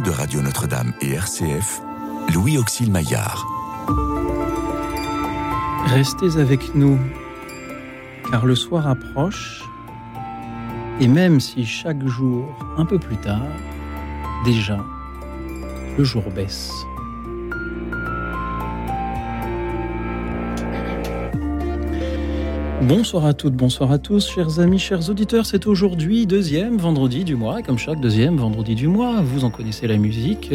de Radio Notre-Dame et RCF, Louis Auxil Maillard. Restez avec nous, car le soir approche, et même si chaque jour, un peu plus tard, déjà, le jour baisse. Bonsoir à toutes, bonsoir à tous, chers amis, chers auditeurs. C'est aujourd'hui deuxième vendredi du mois, comme chaque deuxième vendredi du mois, vous en connaissez la musique.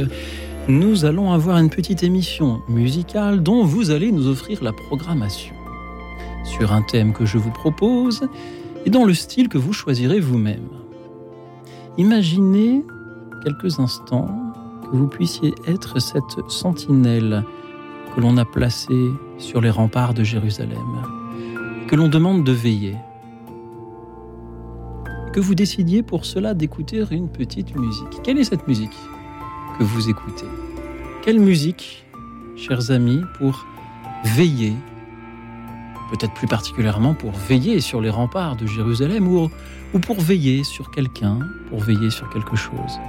Nous allons avoir une petite émission musicale dont vous allez nous offrir la programmation sur un thème que je vous propose et dans le style que vous choisirez vous-même. Imaginez quelques instants que vous puissiez être cette sentinelle que l'on a placée sur les remparts de Jérusalem que l'on demande de veiller. Que vous décidiez pour cela d'écouter une petite musique. Quelle est cette musique que vous écoutez? Quelle musique, chers amis, pour veiller, peut-être plus particulièrement pour veiller sur les remparts de Jérusalem ou, ou pour veiller sur quelqu'un, pour veiller sur quelque chose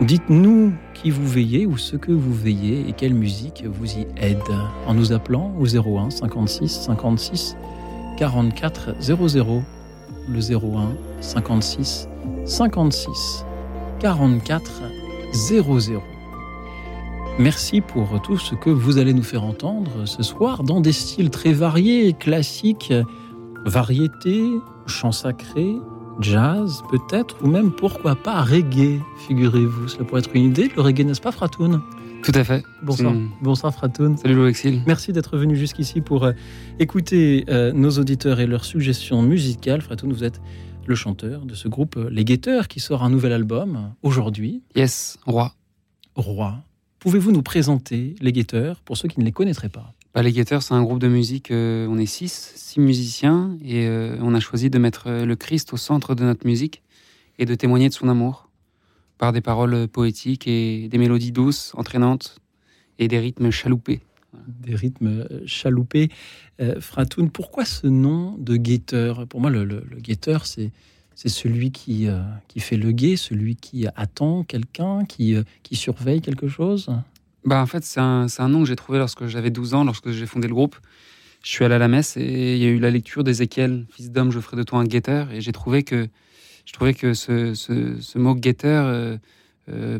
Dites-nous qui vous veillez ou ce que vous veillez et quelle musique vous y aide en nous appelant au 01 56 56 44 00 le 01 56 56 44 00. Merci pour tout ce que vous allez nous faire entendre ce soir dans des styles très variés, classiques, variété, chants sacrés, jazz peut-être, ou même pourquoi pas reggae, figurez-vous. Cela pourrait être une idée, le reggae, n'est-ce pas, Fratoun? Tout à fait. Bonsoir. Bonsoir Fratoun. Salut Loexil. Merci d'être venu jusqu'ici pour euh, écouter euh, nos auditeurs et leurs suggestions musicales. Fratoun, vous êtes le chanteur de ce groupe euh, Les Guetteurs qui sort un nouvel album aujourd'hui. Yes, Roi. Roi. Pouvez-vous nous présenter Les Guetteurs pour ceux qui ne les connaîtraient pas? Bah, Les Guetteurs, c'est un groupe de musique, on est six, six musiciens et on a choisi de mettre le Christ au centre de notre musique et de témoigner de son amour par des paroles poétiques et des mélodies douces, entraînantes et des rythmes chaloupés. Des rythmes chaloupés. Euh, Fratoun, pourquoi ce nom de guetteur? Pour moi, le, guetteur, c'est c'est celui qui, euh, qui fait le guet, celui qui attend quelqu'un, qui, euh, qui surveille quelque chose? Bah, En fait, c'est un, un, nom que j'ai trouvé lorsque j'avais 12 ans, lorsque j'ai fondé le groupe. Je suis allé à la messe et il y a eu la lecture d'Ézéchiel, Fils d'homme, je ferai de toi un guetteur. Et j'ai trouvé que je trouvais que ce, mot guetteur euh, euh,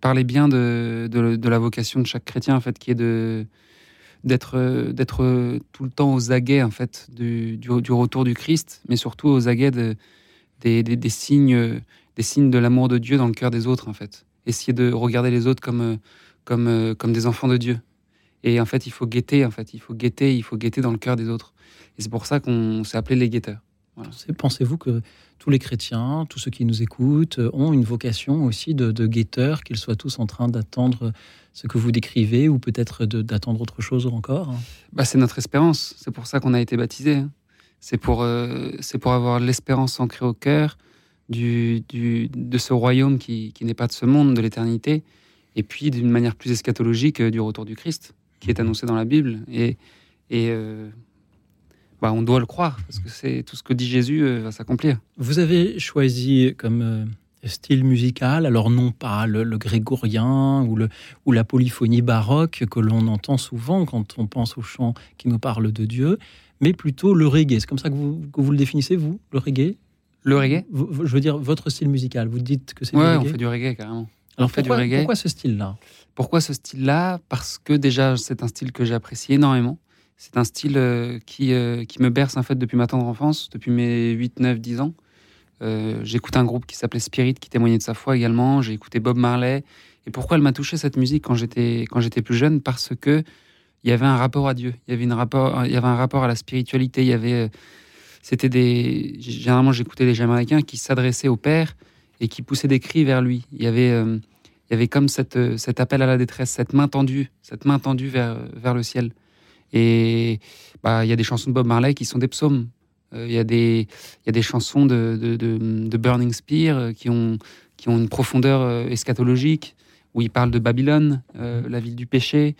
parlait bien de, la vocation de chaque chrétien, en fait, qui est de d'être tout le temps aux aguets en fait du, retour du Christ, mais surtout aux aguets de, des, signes des signes de l'amour de Dieu dans le cœur des autres en fait. Essayer de regarder les autres comme des enfants de Dieu. Et en fait, il faut guetter en fait, il faut guetter, il faut guetter dans le cœur des autres. Et c'est pour ça qu'on s'est appelé les guetteurs. Pensez-vous que tous les chrétiens, tous ceux qui nous écoutent, euh, ont une vocation aussi de, guetteurs, qu'ils soient tous en train d'attendre ce que vous décrivez ou peut-être d'attendre autre chose encore bah, C'est notre espérance. C'est pour ça qu'on a été baptisé. Hein. C'est pour, euh, pour avoir l'espérance ancrée au cœur du, du, de ce royaume qui, qui n'est pas de ce monde, de l'éternité, et puis d'une manière plus eschatologique euh, du retour du Christ, qui est annoncé dans la Bible. Et bah, on doit le croire, parce que c'est tout ce que dit Jésus euh, va s'accomplir. Vous avez choisi comme euh, style musical, alors non pas le, grégorien ou, le, ou la polyphonie baroque que l'on entend souvent quand on pense aux chants qui nous parlent de Dieu, mais plutôt le reggae. C'est comme ça que vous, vous le définissez, vous, le reggae? Le reggae? Je veux dire, votre style musical. Vous dites que c'est du reggae on fait du reggae carrément. Alors on fait du reggae. pourquoi ce style-là? Pourquoi ce style-là? Parce que déjà, c'est un style que j'apprécie énormément. C'est un style euh, qui, euh, qui me berce en fait depuis ma tendre enfance, depuis mes 8, 9, 10 ans. Euh, j'écoute un groupe qui s'appelait Spirit qui témoignait de sa foi également. J'ai écouté Bob Marley. Et pourquoi elle m'a touché cette musique quand j'étais plus jeune? Parce que il y avait un rapport à Dieu. Il y avait un rapport à la spiritualité. Il y avait, c'était des, généralement j'écoutais des Jamaïcains qui s'adressaient au Père et qui poussaient des cris vers lui. Il y avait, il y avait comme cette, cet appel à la détresse, cette main tendue, cette main tendue vers vers le ciel. Et bah, il y a des chansons de Bob Marley qui sont des psaumes. Euh, il y, a des, y a des chansons de, de, de, Burning Spear euh, qui ont, qui ont une profondeur euh, eschatologique, où il parle de Babylone, la ville du péché.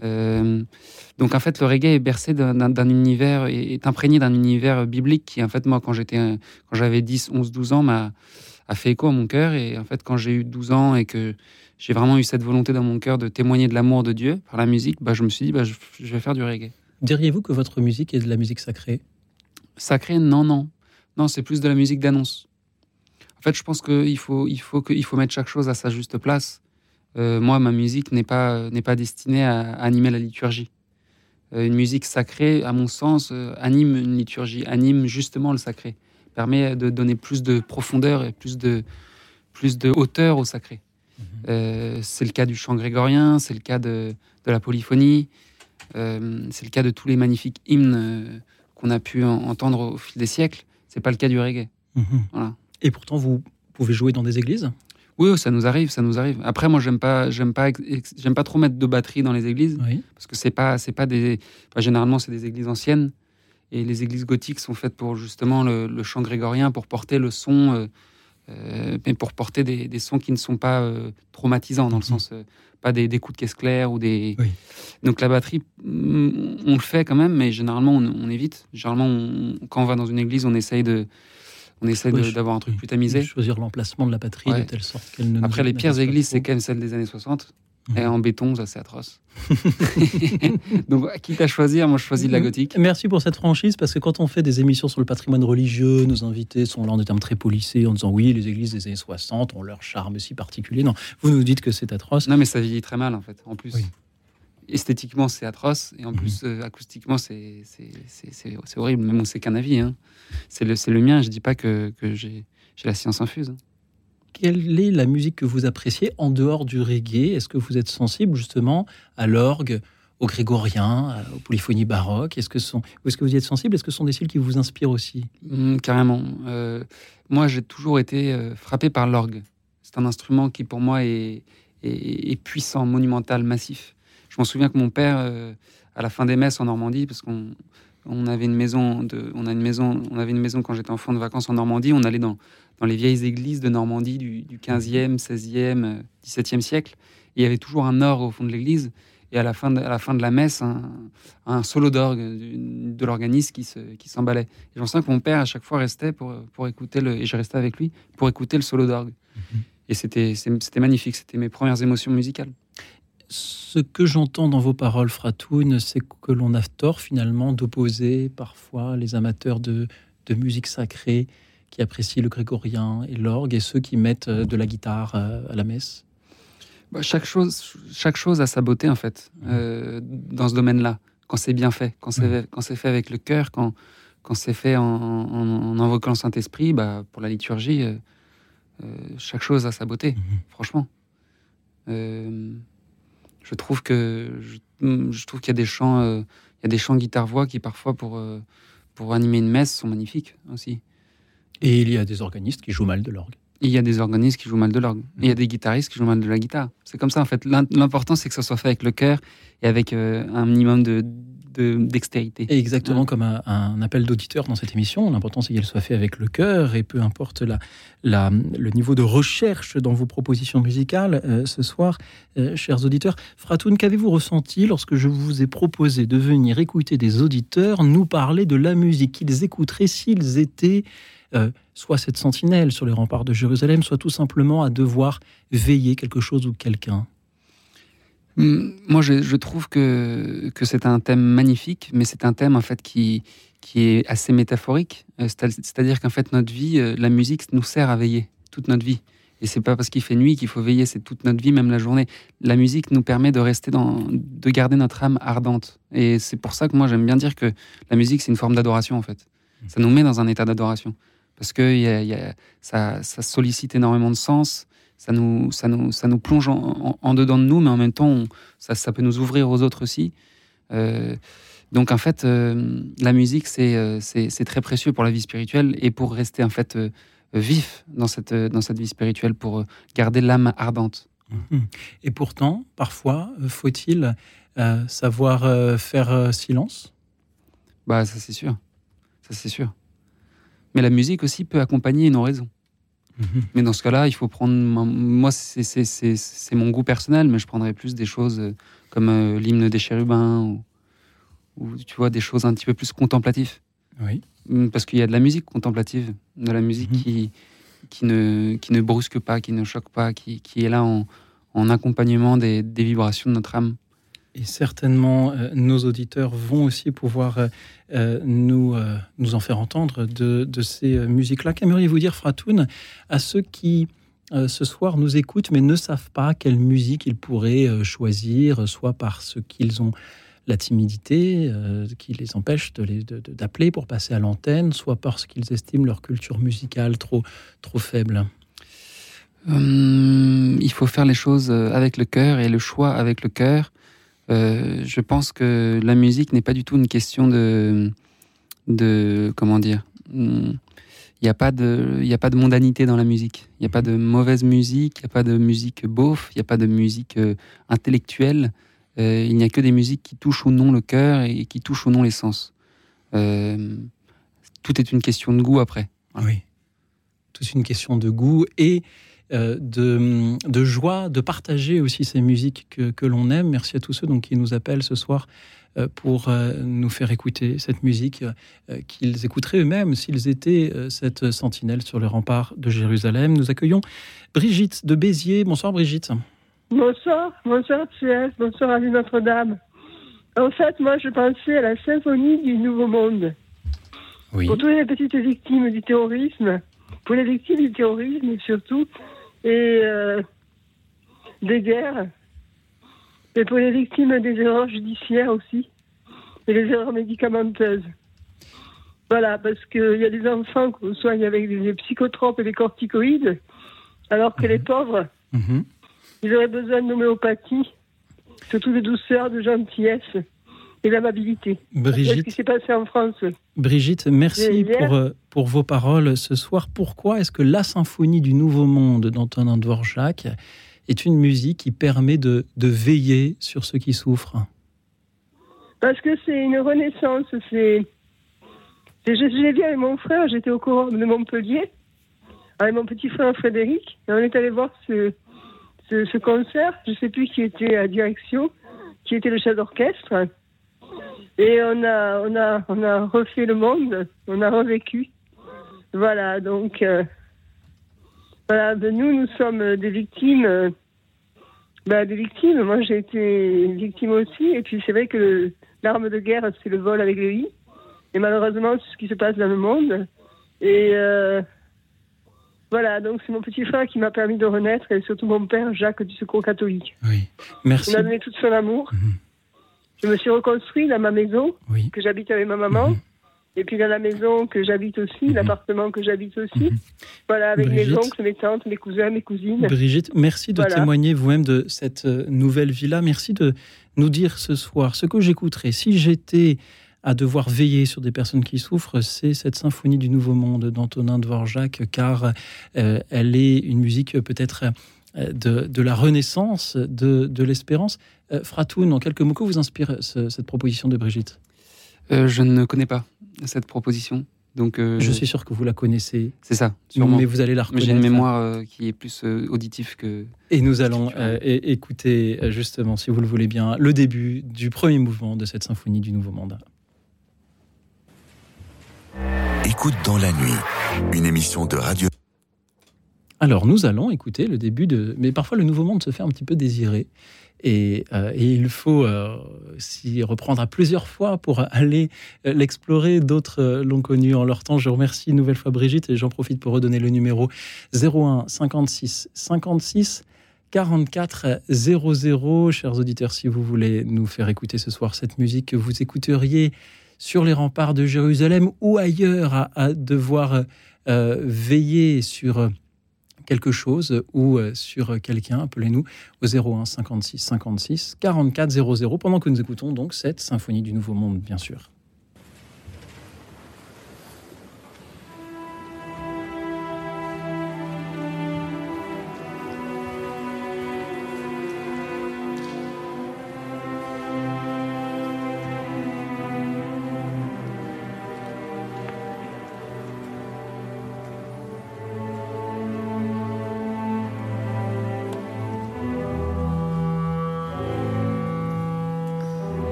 donc en fait, le reggae est bercé d'un univers, est imprégné d'un univers biblique qui, en fait, moi, quand quand j'avais 10, 11, 12 ans, m'a a fait écho à mon cœur. Et en fait, quand j'ai eu 12 ans et que j'ai vraiment eu cette volonté dans mon cœur de témoigner de l'amour de Dieu par la musique, bah, je me suis dit, bah, je, je vais faire du reggae. Diriez-vous que votre musique est de la musique sacrée? Sacré, non, non. Non, c'est plus de la musique d'annonce. En fait, je pense qu'il faut, il faut, que, il faut mettre chaque chose à sa juste place. Euh, moi, ma musique n'est pas, n'est pas destinée à, animer la liturgie. Euh, une musique sacrée, à mon sens, euh, anime une liturgie, anime justement le sacré, permet de donner plus de profondeur et plus de, plus de hauteur au sacré. Mhm. c'est le cas du chant grégorien, c'est le cas de, de la polyphonie, c'est le cas de tous les magnifiques hymnes qu'on a pu entendre au fil des siècles. C'est pas le cas du reggae. Mhm. Et pourtant, vous pouvez jouer dans des églises? Oui, ça nous arrive, ça nous arrive. Après, moi, j'aime pas, j'aime pas, j'aime pas trop mettre de batterie dans les églises, parce que c'est pas, c'est pas des, généralement, c'est des églises anciennes, et les églises gothiques sont faites pour justement le, chant grégorien, pour porter le son, euh, euh, mais pour porter des, sons qui ne sont pas euh, traumatisants, dans le mhm. sens, pas des, coups de caisse claire ou des. Donc la batterie, mm, on le fait quand même, mais généralement, on, évite. Généralement, quand on va dans une église, on essaye de on essaie d'avoir un truc plus tamisé. Choisir l'emplacement de la batterie de telle sorte qu'elle ne. Après, les pires églises, c'est quand même celles des années 60. Et en béton, ça c'est atroce. Donc, quitte à choisir, moi je choisis de la gothique. Merci pour cette franchise, parce que quand on fait des émissions sur le patrimoine religieux, nos invités sont là en des termes très polissés, en disant oui, les églises des années 60 ont leur charme si particulier. Non, vous nous dites que c'est atroce. Non, mais ça vieillit très mal en fait, en plus esthétiquement, c'est atroce. Et en mhm. plus, euh, acoustiquement, c'est horrible. Mais bon, c'est qu'un avis. Hein. C'est le, le mien. Je dis pas que, que j'ai la science infuse. Quelle est la musique que vous appréciez en dehors du reggae? Est-ce que vous êtes sensible justement à l'orgue, au grégorien, aux polyphonies baroques? Est-ce que sont, est-ce que vous y êtes sensible? Est-ce que ce sont des styles qui vous inspirent aussi? Mmh, Carrément. Euh, moi, j'ai toujours été euh, frappé par l'orgue. C'est un instrument qui, pour moi, est, puissant, monumental, massif. Je m'en souviens que mon père, euh, à la fin des messes en Normandie, parce qu'on on avait une maison, de, on a une maison, on avait une maison quand j'étais enfant de vacances en Normandie. On allait dans, dans les vieilles églises de Normandie du, 15e, 16e, 17e siècle. Et il y avait toujours un or au fond de l'église. Et à la fin de, à la, fin de la messe, un, solo d'orgue de, l'organiste qui, se, qui s'emballait. Et j'en sens que mon père, à chaque fois, restait pour, pour écouter le. Et je restais avec lui pour écouter le solo d'orgue. Mhm. Et c'était, c'était magnifique. C'était mes premières émotions musicales ce que j'entends dans vos paroles, Fratoun, c'est que l'on a tort finalement d'opposer parfois les amateurs de, musique sacrée qui apprécient le grégorien et l'orgue et ceux qui mettent euh, de la guitare euh, à la messe. Bah, chaque, chose, chaque chose a sa beauté en fait euh, dans ce domaine-là, quand c'est bien fait, quand c'est fait avec le cœur, quand, quand c'est fait en, en, invoquant le Saint-Esprit, bah, pour la liturgie, chaque chose a sa beauté, mmh. franchement je trouve que je, trouve qu'il y a des chants, il y a des chants guitare-voix qui parfois pour pour animer une messe sont magnifiques aussi. Et il y a des organistes qui jouent mal de l'orgue. Il y a des organistes qui jouent mal de l'orgue. Il y a des guitaristes qui jouent mal de la guitare. C'est comme ça en fait. L'important c'est que ça soit fait avec le cœur et avec euh, un minimum de dextérité. exactement comme un, appel d'auditeur dans cette émission. L'important, c'est qu'elle soit faite avec le cœur et peu importe la, la, le niveau de recherche dans vos propositions musicales euh, ce soir, euh, chers auditeurs. Fratoun, qu'avez-vous ressenti lorsque je vous ai proposé de venir écouter des auditeurs nous parler de la musique? Qu'ils écouteraient s'ils étaient euh, soit cette sentinelle sur les remparts de Jérusalem, soit tout simplement à devoir veiller quelque chose ou quelqu'un Mm, moi, je, trouve que, que c'est un thème magnifique, mais c'est un thème en fait qui, qui est assez métaphorique. Euh, c'est-à-dire qu'en fait, notre vie, euh, la musique nous sert à veiller toute notre vie. Et c'est pas parce qu'il fait nuit qu'il faut veiller, c'est toute notre vie, même la journée. La musique nous permet de rester dans, de garder notre âme ardente. Et c'est pour ça que moi j'aime bien dire que la musique c'est une forme d'adoration en fait. Mm. Ça nous met dans un état d'adoration parce que y a, y a, ça, ça, sollicite énormément de sens ça nous, ça nous, ça nous plonge en, dedans de nous, mais en même temps, ça, ça, peut nous ouvrir aux autres aussi. Euh, donc en fait, euh, la musique, euh, c'est, très précieux pour la vie spirituelle et pour rester en fait vif dans cette, dans cette vie spirituelle, pour garder l'âme ardente. Mhm. Et pourtant, parfois, faut-il savoir faire silence? Bah ça c'est sûr, ça c'est sûr. Mais la musique aussi peut accompagner nos raisons. Mhm. Mais dans ce cas-là, il faut prendre. Moi, c'est mon goût personnel, mais je prendrais plus des choses euh, comme euh, l'hymne des chérubins ou, tu vois, des choses un petit peu plus contemplatives. Oui. Mm, parce qu'il y a de la musique contemplative, de la musique mhm. qui, qui, ne, qui ne brusque pas, qui ne choque pas, qui, qui est là en, en accompagnement des, des, vibrations de notre âme. Et certainement, euh, nos auditeurs vont aussi pouvoir euh, euh nous, nous en faire entendre de, de ces musiques-là. Qu'aimeriez-vous dire, Fratoun, à ceux qui ce soir nous écoutent mais ne savent pas quelle musique ils pourraient choisir, soit parce qu'ils ont la timidité qui les empêche d'appeler pour passer à l'antenne, soit parce qu'ils estiment leur culture musicale trop, trop faible? Hum, Il faut faire les choses avec le cœur et le choix avec le cœur. Euh, je pense que la musique n'est pas du tout une question de, de comment dire. Il n'y a, pas de, a pas de mondanité dans la musique. Il n'y a pas de mauvaise musique, il n'y a pas de musique beauf, il n'y a pas de musique intellectuelle. Euh, il n'y a que des musiques qui touchent ou non le cœur et qui touchent ou non les sens. Euh, tout est une question de goût après. Oui, tout est une question de goût et euh, de, de, joie de partager aussi ces musiques que, que l'on aime. Merci à tous ceux donc, qui nous appellent ce soir pour nous faire écouter cette musique qu'ils écouteraient eux-mêmes s'ils étaient cette sentinelle sur les remparts de Jérusalem. Nous accueillons Brigitte de Béziers. Bonsoir Brigitte. Bonsoir, bonsoir CS, bonsoir à Notre-Dame. En fait, moi, je pensais à la symphonie du Nouveau Monde. Oui. Pour toutes les petites victimes du terrorisme, pour les victimes du terrorisme surtout, et euh, des guerres, et pour les victimes des erreurs judiciaires aussi, et les erreurs médicamenteuses. Voilà, parce qu'il y a des enfants qu'on soigne avec des psychotropes et des corticoïdes, alors que les mhm. pauvres, mhm. Ils auraient besoin d'homéopathie, surtout de douceur, de gentillesse et d'amabilité. Brigitte, ce qui s'est passé en France. Brigitte, merci pour, euh, pour vos paroles ce soir. Pourquoi est-ce que la symphonie du Nouveau Monde d'Antonin Dvorak est une musique qui permet de, de veiller sur ceux qui souffrent? Parce que c'est une renaissance. C'est, je, l'ai vu avec mon frère, j'étais au courant de Montpellier, avec mon petit frère Frédéric, et on est allé voir ce, ce, concert. Je ne sais plus qui était à direction, qui était le chef d'orchestre. Et on a, on, a, on a refait le monde, on a revécu. Voilà, donc, euh, voilà, de nous, nous sommes des victimes. bah, des victimes. Moi, j'ai été victime aussi. Et puis, c'est vrai que l'arme de guerre, c'est le vol avec le I. Et malheureusement, c'est ce qui se passe dans le monde. Et euh, voilà, donc c'est mon petit frère qui m'a permis de renaître et surtout mon père, Jacques du Secours catholique. Oui, merci. Il m'a donné tout son amour. Mhm. Je me suis reconstruit dans ma maison, que j'habite avec ma maman. Mhm. Et puis dans la maison que j'habite aussi, mhm. l'appartement que j'habite aussi. Voilà, avec mes oncles, mes tantes, mes cousins, mes cousines. Brigitte, merci de témoigner vous-même de cette euh, nouvelle villa. Merci de nous dire ce soir ce que j'écouterai. Si j'étais à devoir veiller sur des personnes qui souffrent, c'est cette symphonie du Nouveau Monde d'Antonin Dvorak, car euh, elle est une musique peut-être euh, de, la renaissance, de, l'espérance. Euh, Fratoun, en quelques mots, que vous inspire cette proposition de Brigitte? Je ne connais pas cette proposition. Donc, je suis sûr que vous la connaissez. C'est ça, sûrement. Mais vous allez la reconnaître. J'ai une mémoire qui est plus auditive que. Et nous allons écouter, justement, si vous le voulez bien, le début du premier mouvement de cette symphonie du Nouveau Monde. Écoute dans la nuit, une émission de radio. Alors nous allons écouter le début de... Mais parfois le Nouveau Monde se fait un petit peu désirer. Et, euh, il faut euh, s'y reprendre à plusieurs fois pour aller euh, l'explorer. D'autres l'ont connu en leur temps. Je remercie une nouvelle fois Brigitte et j'en profite pour redonner le numéro 01 56 56 44 00. Chers auditeurs, si vous voulez nous faire écouter ce soir cette musique que vous écouteriez sur les remparts de Jérusalem ou ailleurs à, devoir veiller sur quelque chose ou euh, sur quelqu'un, appelez-nous au 01 56 56 44 00 pendant que nous écoutons donc cette symphonie du Nouveau Monde, bien sûr.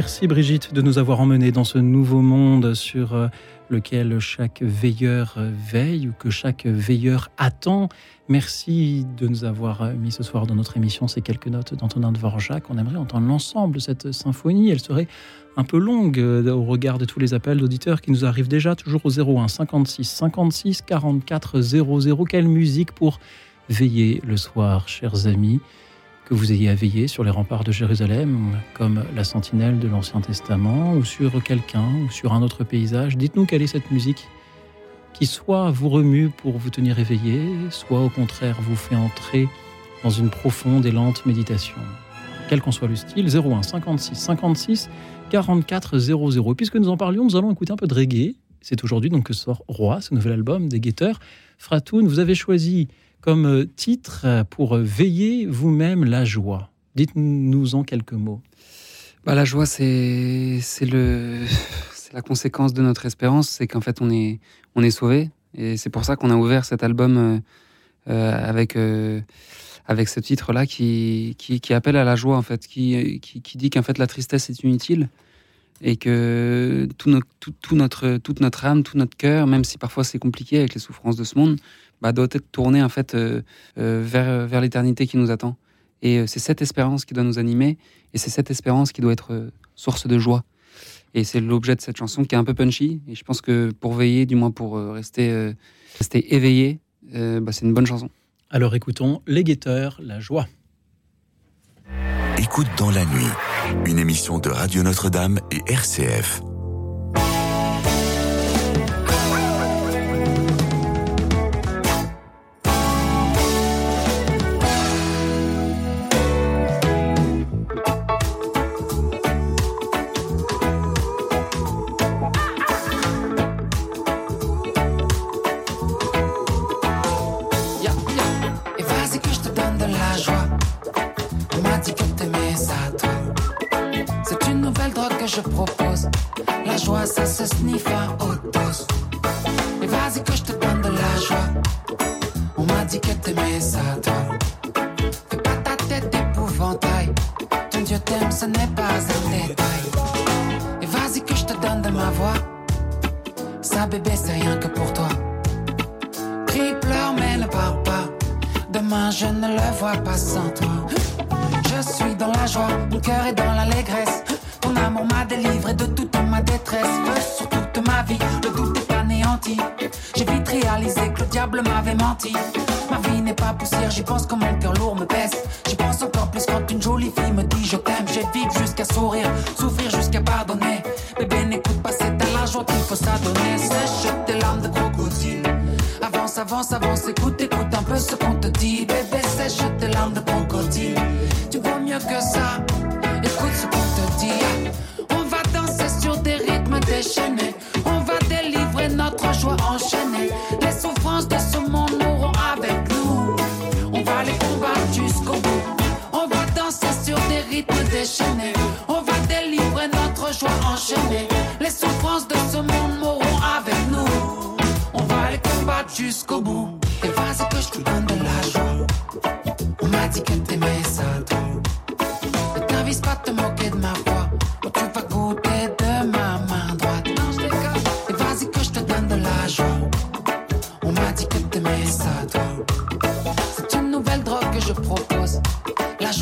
Merci Brigitte de nous avoir emmenés dans ce nouveau monde sur euh, lequel chaque veilleur euh, veille ou que chaque veilleur attend. Merci de nous avoir euh, mis ce soir dans notre émission ces quelques notes d'Antonin Dvorak. On aimerait entendre l'ensemble de cette symphonie. Elle serait un peu longue au regard de tous les appels d'auditeurs qui nous arrivent déjà toujours au 01 56 56 44 00. Quelle musique pour veiller le soir, chers amis que vous ayez à veiller sur les remparts de Jérusalem, comme la sentinelle de l'Ancien Testament, ou sur quelqu'un, ou sur un autre paysage. Dites-nous quelle est cette musique qui soit vous remue pour vous tenir éveillé, soit au contraire vous fait entrer dans une profonde et lente méditation. Quel qu'en soit le style, 01 56 56 44 00. Puisque nous en parlions, nous allons écouter un peu de reggae. C'est aujourd'hui donc que sort Roi, ce nouvel album des Guetteurs. Fratoun, vous avez choisi comme euh, titre pour veiller vous-même la joie. Dites-nous en quelques mots. Bah, la joie, c'est la conséquence de notre espérance, c'est qu'en fait on est on est sauvé et c'est pour ça qu'on a ouvert cet album euh, euh, avec avec ce titre-là qui, qui, appelle à la joie en fait, qui, qui, dit qu'en fait la tristesse est inutile et que tout, notre, toute notre âme, tout notre cœur, même si parfois c'est compliqué avec les souffrances de ce monde, bah, doit être tourné en fait euh, euh, vers, vers l'éternité qui nous attend. Et euh, c'est cette espérance qui doit nous animer, et c'est cette espérance qui doit être source de joie. Et c'est l'objet de cette chanson qui est un peu punchy. Et je pense que pour veiller, du moins pour rester, rester éveillé, bah, c'est une bonne chanson. Alors écoutons Les Guetteurs, la joie. Écoute dans la nuit, une émission de Radio Notre-Dame et RCF.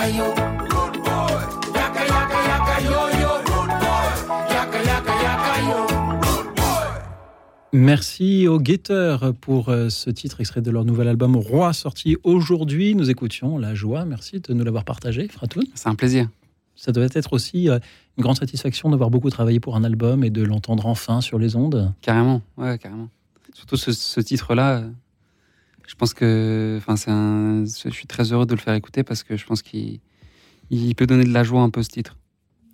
yaka yo. Good boy. Yaka yaka yaka yo yo. Good boy. Yaka yaka yaka yo. Good boy. Merci aux guetteurs pour euh, ce titre extrait de leur nouvel album Roi sorti aujourd'hui. Nous écoutions La Joie. Merci de nous l'avoir partagé, Fratoun. C'est un plaisir. Ça doit être aussi euh, une grande satisfaction d'avoir beaucoup travaillé pour un album et de l'entendre enfin sur les ondes. Carrément, ouais, carrément. Surtout ce, ce titre-là, euh, je pense que, enfin, c'est un, je suis très heureux de le faire écouter parce que je pense qu'il il peut donner de la joie un peu ce titre.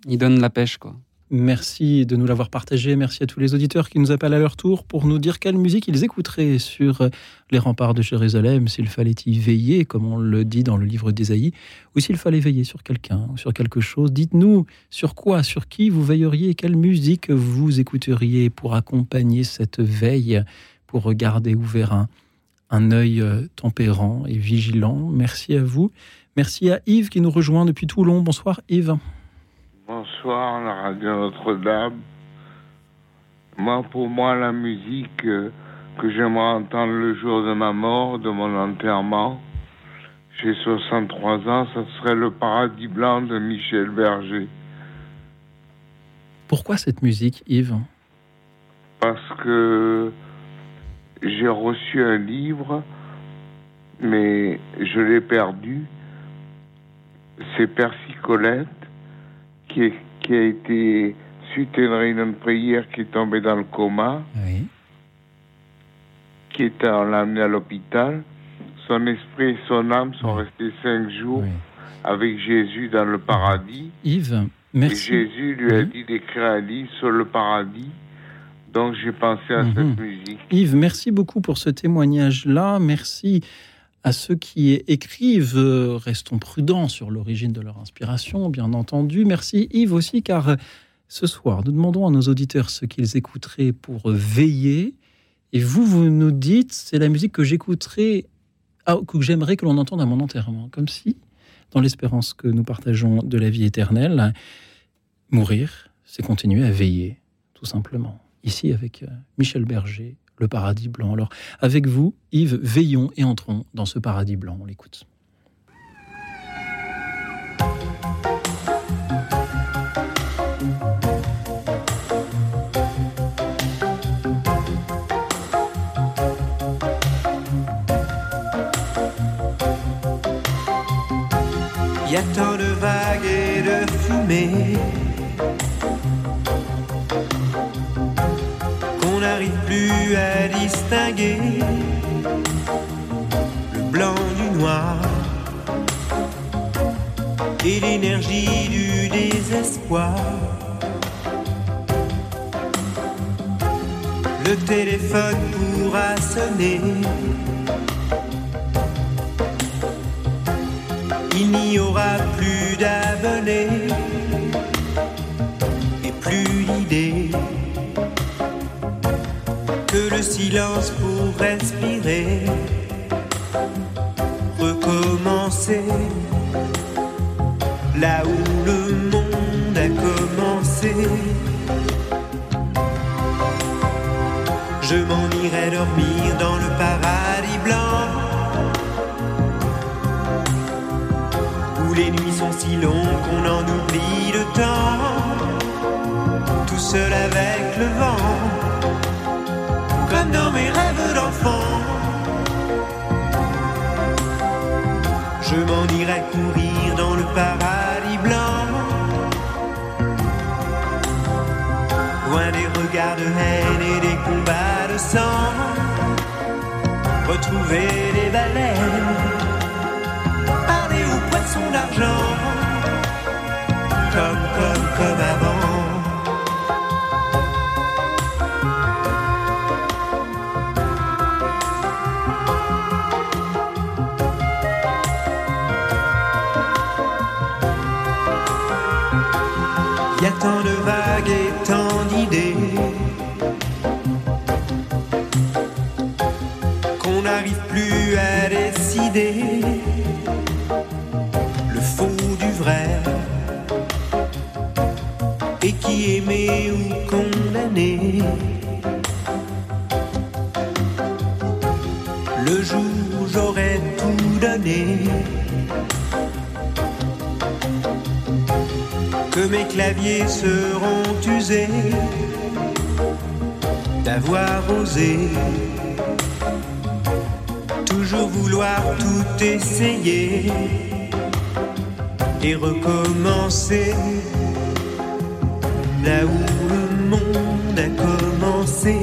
Il donne la pêche, quoi. Merci de nous l'avoir partagé. Merci à tous les auditeurs qui nous appellent à leur tour pour nous dire quelle musique ils écouteraient sur euh, les remparts de Jérusalem, s'il fallait y veiller, comme on le dit dans le livre d'Ésaïe, ou s'il fallait veiller sur quelqu'un, ou sur quelque chose. Dites-nous sur quoi, sur qui vous veilleriez, quelle musique vous écouteriez pour accompagner cette veille, pour regarder ouvert un, un œil euh, tempérant et vigilant. Merci à vous. Merci à Yves qui nous rejoint depuis Toulon. Bonsoir Yves. Bonsoir, la radio Notre-Dame. Moi, pour moi, la musique euh, que j'aimerais entendre le jour de ma mort, de mon enterrement, j'ai 63 ans, ça serait Le Paradis Blanc de Michel Berger. Pourquoi cette musique Yves? Parce que j'ai reçu un livre, mais je l'ai perdu. C'est Percy Colette qui, est- qui a été, suite à une réunion de prière, qui est tombé dans le coma, Oui. qui l'a amené à l'hôpital. Son esprit et son âme sont Oui. restés cinq jours oui. avec Jésus dans le paradis. Yves, Et merci. Jésus lui a dit d'écrire un livre sur le paradis. Donc j'ai pensé à Mhm. cette musique. Yves, merci beaucoup pour ce témoignage-là. Merci à ceux qui écrivent. Restons prudents sur l'origine de leur inspiration, bien entendu. Merci Yves aussi, car euh, ce soir, nous demandons à nos auditeurs ce qu'ils écouteraient pour veiller. Et vous, vous nous dites, c'est la musique que j'écouterai, ah, que j'aimerais que l'on entende à mon enterrement. Comme si, dans l'espérance que nous partageons de la vie éternelle, mourir, c'est continuer à veiller, tout simplement. Ici, avec euh, Michel Berger, le paradis blanc. Alors, avec vous, Yves, veillons et entrons dans ce paradis blanc. On l'écoute. Y a tant de vagues et de à distinguer le blanc du noir et l'énergie du désespoir. Le téléphone pourra sonner. Il n'y aura plus d'abonnés et plus d'idées le silence pour respirer, recommencer là où le monde a commencé. Je m'en irai dormir dans le paradis blanc. où les nuits sont si longues qu'on en oublie le temps. Tout seul avec le vent, dans mes rêves d'enfant. Je m'en irai courir dans le paradis blanc, loin des regards de haine et des combats de sang. Retrouver les baleines parler aux poissons d'argent, comme, comme, comme avant. Y a tant de vagues et tant d'idées qu'on n'arrive plus à décider le faux du vrai et qui aimé ou condamné. Le jour où j'aurais tout donné mes claviers seront usés d'avoir osé toujours vouloir tout essayer et recommencer là où le monde a commencé.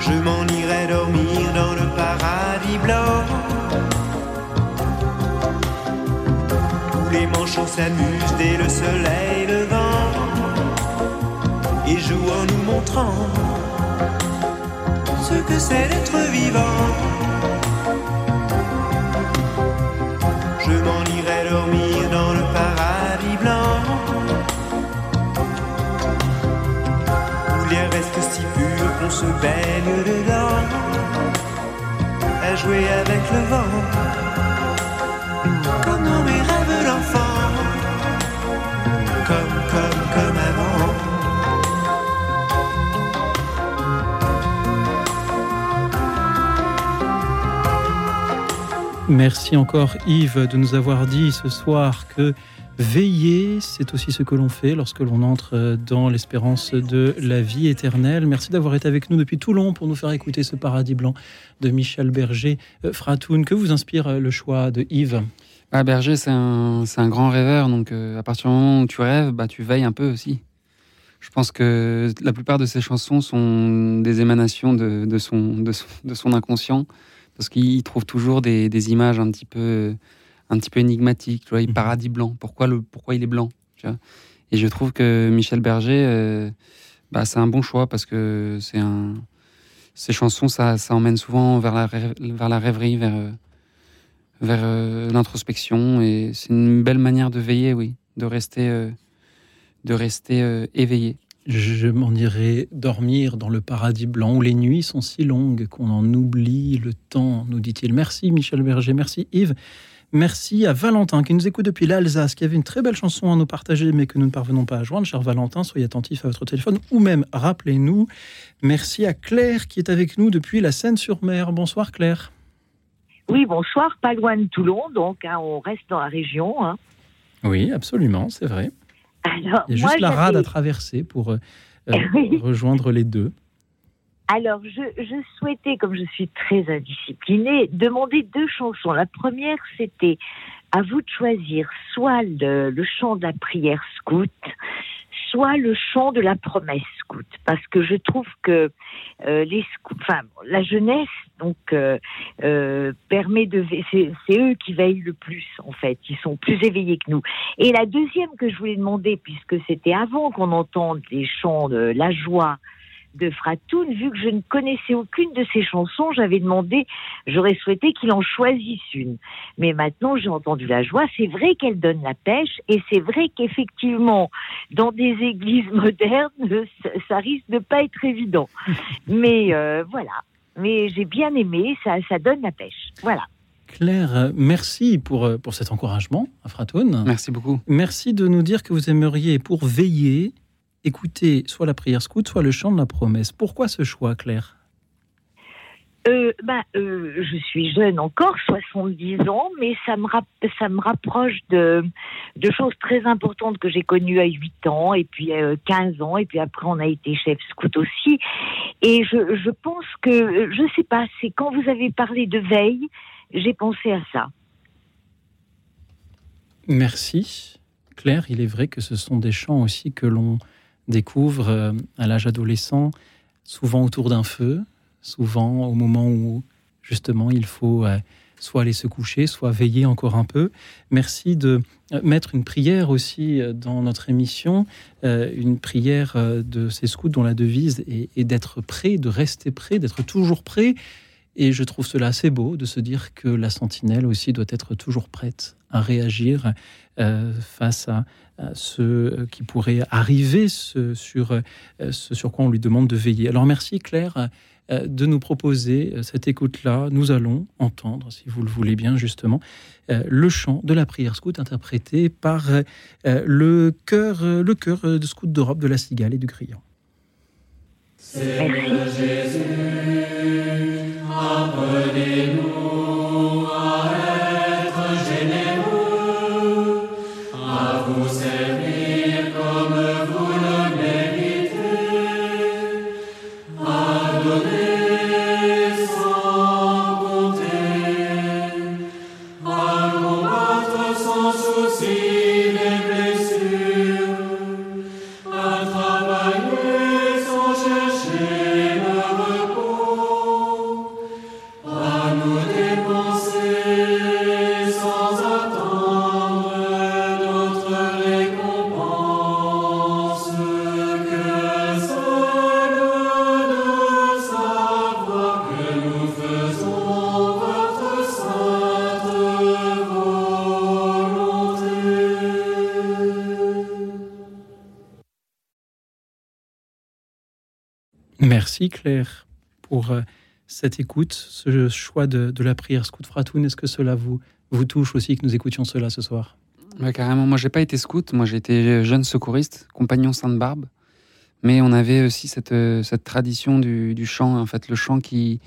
Je m'en irai dormir dans le paradis blanc s'amusent dès le soleil levant et jouent en nous montrant ce que c'est d'être vivant. Je m'en irai dormir dans le paradis blanc où l'air reste si pur qu'on se baigne dedans. À jouer avec le vent comme dans mes rêves d'enfant Merci encore Yves de nous avoir dit ce soir que veiller, c'est aussi ce que l'on fait lorsque l'on entre dans l'espérance de la vie éternelle. Merci d'avoir été avec nous depuis Toulon pour nous faire écouter ce paradis blanc de Michel Berger. Euh, Fratoun, que vous inspire euh, le choix de Yves? Ah, Berger, c'est un, un grand rêveur, donc euh, à partir du moment où tu rêves, bah, tu veilles un peu aussi. Je pense que la plupart de ses chansons sont des émanations de, son, de son inconscient, parce qu'il trouve toujours des, des images un petit peu, un petit peu énigmatiques. Tu vois, il Mhm. paradis blanc. Pourquoi, le, pourquoi il est blanc tu vois? Et je trouve que Michel Berger, euh, bah, c'est un bon choix parce que c'est un, ces chansons, ça, ça emmène souvent vers la, rêve- vers la rêverie, vers, euh, vers euh, l'introspection. Et c'est une belle manière de veiller, oui, de rester, euh, de rester éveillé. Je m'en irai dormir dans le paradis blanc où les nuits sont si longues qu'on en oublie le temps, nous dit-il. Merci Michel Berger, merci Yves. Merci à Valentin qui nous écoute depuis l'Alsace, qui avait une très belle chanson à nous partager, mais que nous ne parvenons pas à joindre. Cher Valentin, soyez attentif à votre téléphone ou même rappelez-nous. Merci à Claire qui est avec nous depuis la Seine-sur-Mer. Bonsoir Claire. Oui, bonsoir, pas loin de Toulon, donc hein, on reste dans la région. hein. Oui, absolument, c'est vrai. Alors, Il y a moi, juste la rade à traverser pour euh, euh, Oui. rejoindre les deux. Alors, je, je souhaitais, comme je suis très indisciplinée, demander deux chansons. La première, c'était à vous de choisir soit le, le chant de la prière scout, soit le chant de la promesse scout, parce que je trouve que euh, les scouts, enfin la jeunesse, donc euh, euh, permet de, c'est c'est eux qui veillent le plus en fait, ils sont plus éveillés que nous. Et la deuxième que je voulais demander, puisque c'était avant qu'on entende les chants de la joie de Fratoun, vu que je ne connaissais aucune de ses chansons, j'avais demandé, j'aurais souhaité qu'il en choisisse une. Mais maintenant, j'ai entendu la joie. C'est vrai qu'elle donne la pêche, et c'est vrai qu'effectivement, dans des églises modernes, ça, risque de pas être évident. Mais euh, voilà. Mais j'ai bien aimé, ça, ça donne la pêche. Voilà. Claire, merci pour, euh, pour cet encouragement à Fratoun. Merci beaucoup. Merci de nous dire que vous aimeriez, pour veiller, écouter soit la prière scout, soit le chant de la promesse. Pourquoi ce choix, Claire? Euh, ben, euh, je suis jeune encore, 70 ans, mais ça me, ça me rapproche de, de choses très importantes que j'ai connues à 8 ans, et puis euh, 15 ans, et puis après on a été chef scout aussi. Et je, je pense que, je sais pas, c'est quand vous avez parlé de veille, j'ai pensé à ça. Merci. Claire, il est vrai que ce sont des chants aussi que l'on découvre euh, à l'âge adolescent, souvent autour d'un feu, souvent au moment où justement il faut euh, soit aller se coucher, soit veiller encore un peu. Merci de euh, mettre une prière aussi dans notre émission, une prière de ces scouts dont la devise est d'être prêt, de rester prêt, d'être toujours prêt. Et je trouve cela assez beau de se dire que la sentinelle aussi doit être toujours prête à réagir euh, face à, ce qui pourrait arriver, ce sur, euh, ce sur quoi on lui demande de veiller. Alors merci Claire euh, de nous proposer cette écoute-là. Nous allons entendre, si vous le voulez bien justement, le chant de la prière scout interprété par le chœur, le chœur de scout d'Europe de la Cigale et du Grillon. Merci. Apprenez-nous à Claire pour euh, cette écoute, ce choix de, la prière Scout Fratoun. Est-ce que cela vous, vous touche aussi que nous écoutions cela ce soir? Ouais, carrément. Moi, j'ai pas été scout. Moi, j'ai été jeune secouriste, compagnon Sainte-Barbe. Mais on avait aussi cette, euh, cette tradition du, chant, en fait, le chant qui,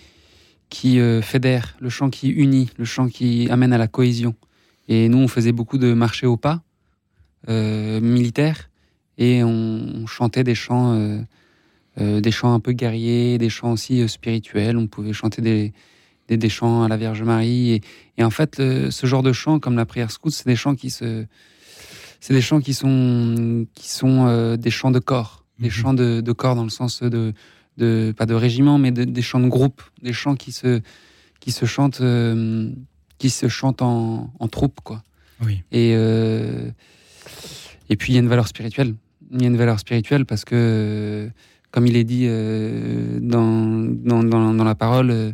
qui euh, fédère, le chant qui unit, le chant qui amène à la cohésion. Et nous, on faisait beaucoup de marchés au pas euh, militaires et on, on chantait des chants, euh, euh, des chants un peu guerriers, des chants aussi euh, spirituels. On pouvait chanter des, des, des chants à la Vierge Marie. Et, et en fait, le- ce genre de chants, comme la prière scout, c'est des chants qui se, c'est des chants qui sont, qui sont euh, des chants de corps, des Mhm. chants de, de corps dans le sens de, de pas de régiment, mais de- des chants de groupe, des chants qui se, qui se chantent, euh, qui se chantent en, en troupe, quoi. Oui. Et euh, et puis il y a une valeur spirituelle. Il y a une valeur spirituelle parce que, comme il est dit euh, dans, dans, dans, dans la parole, euh,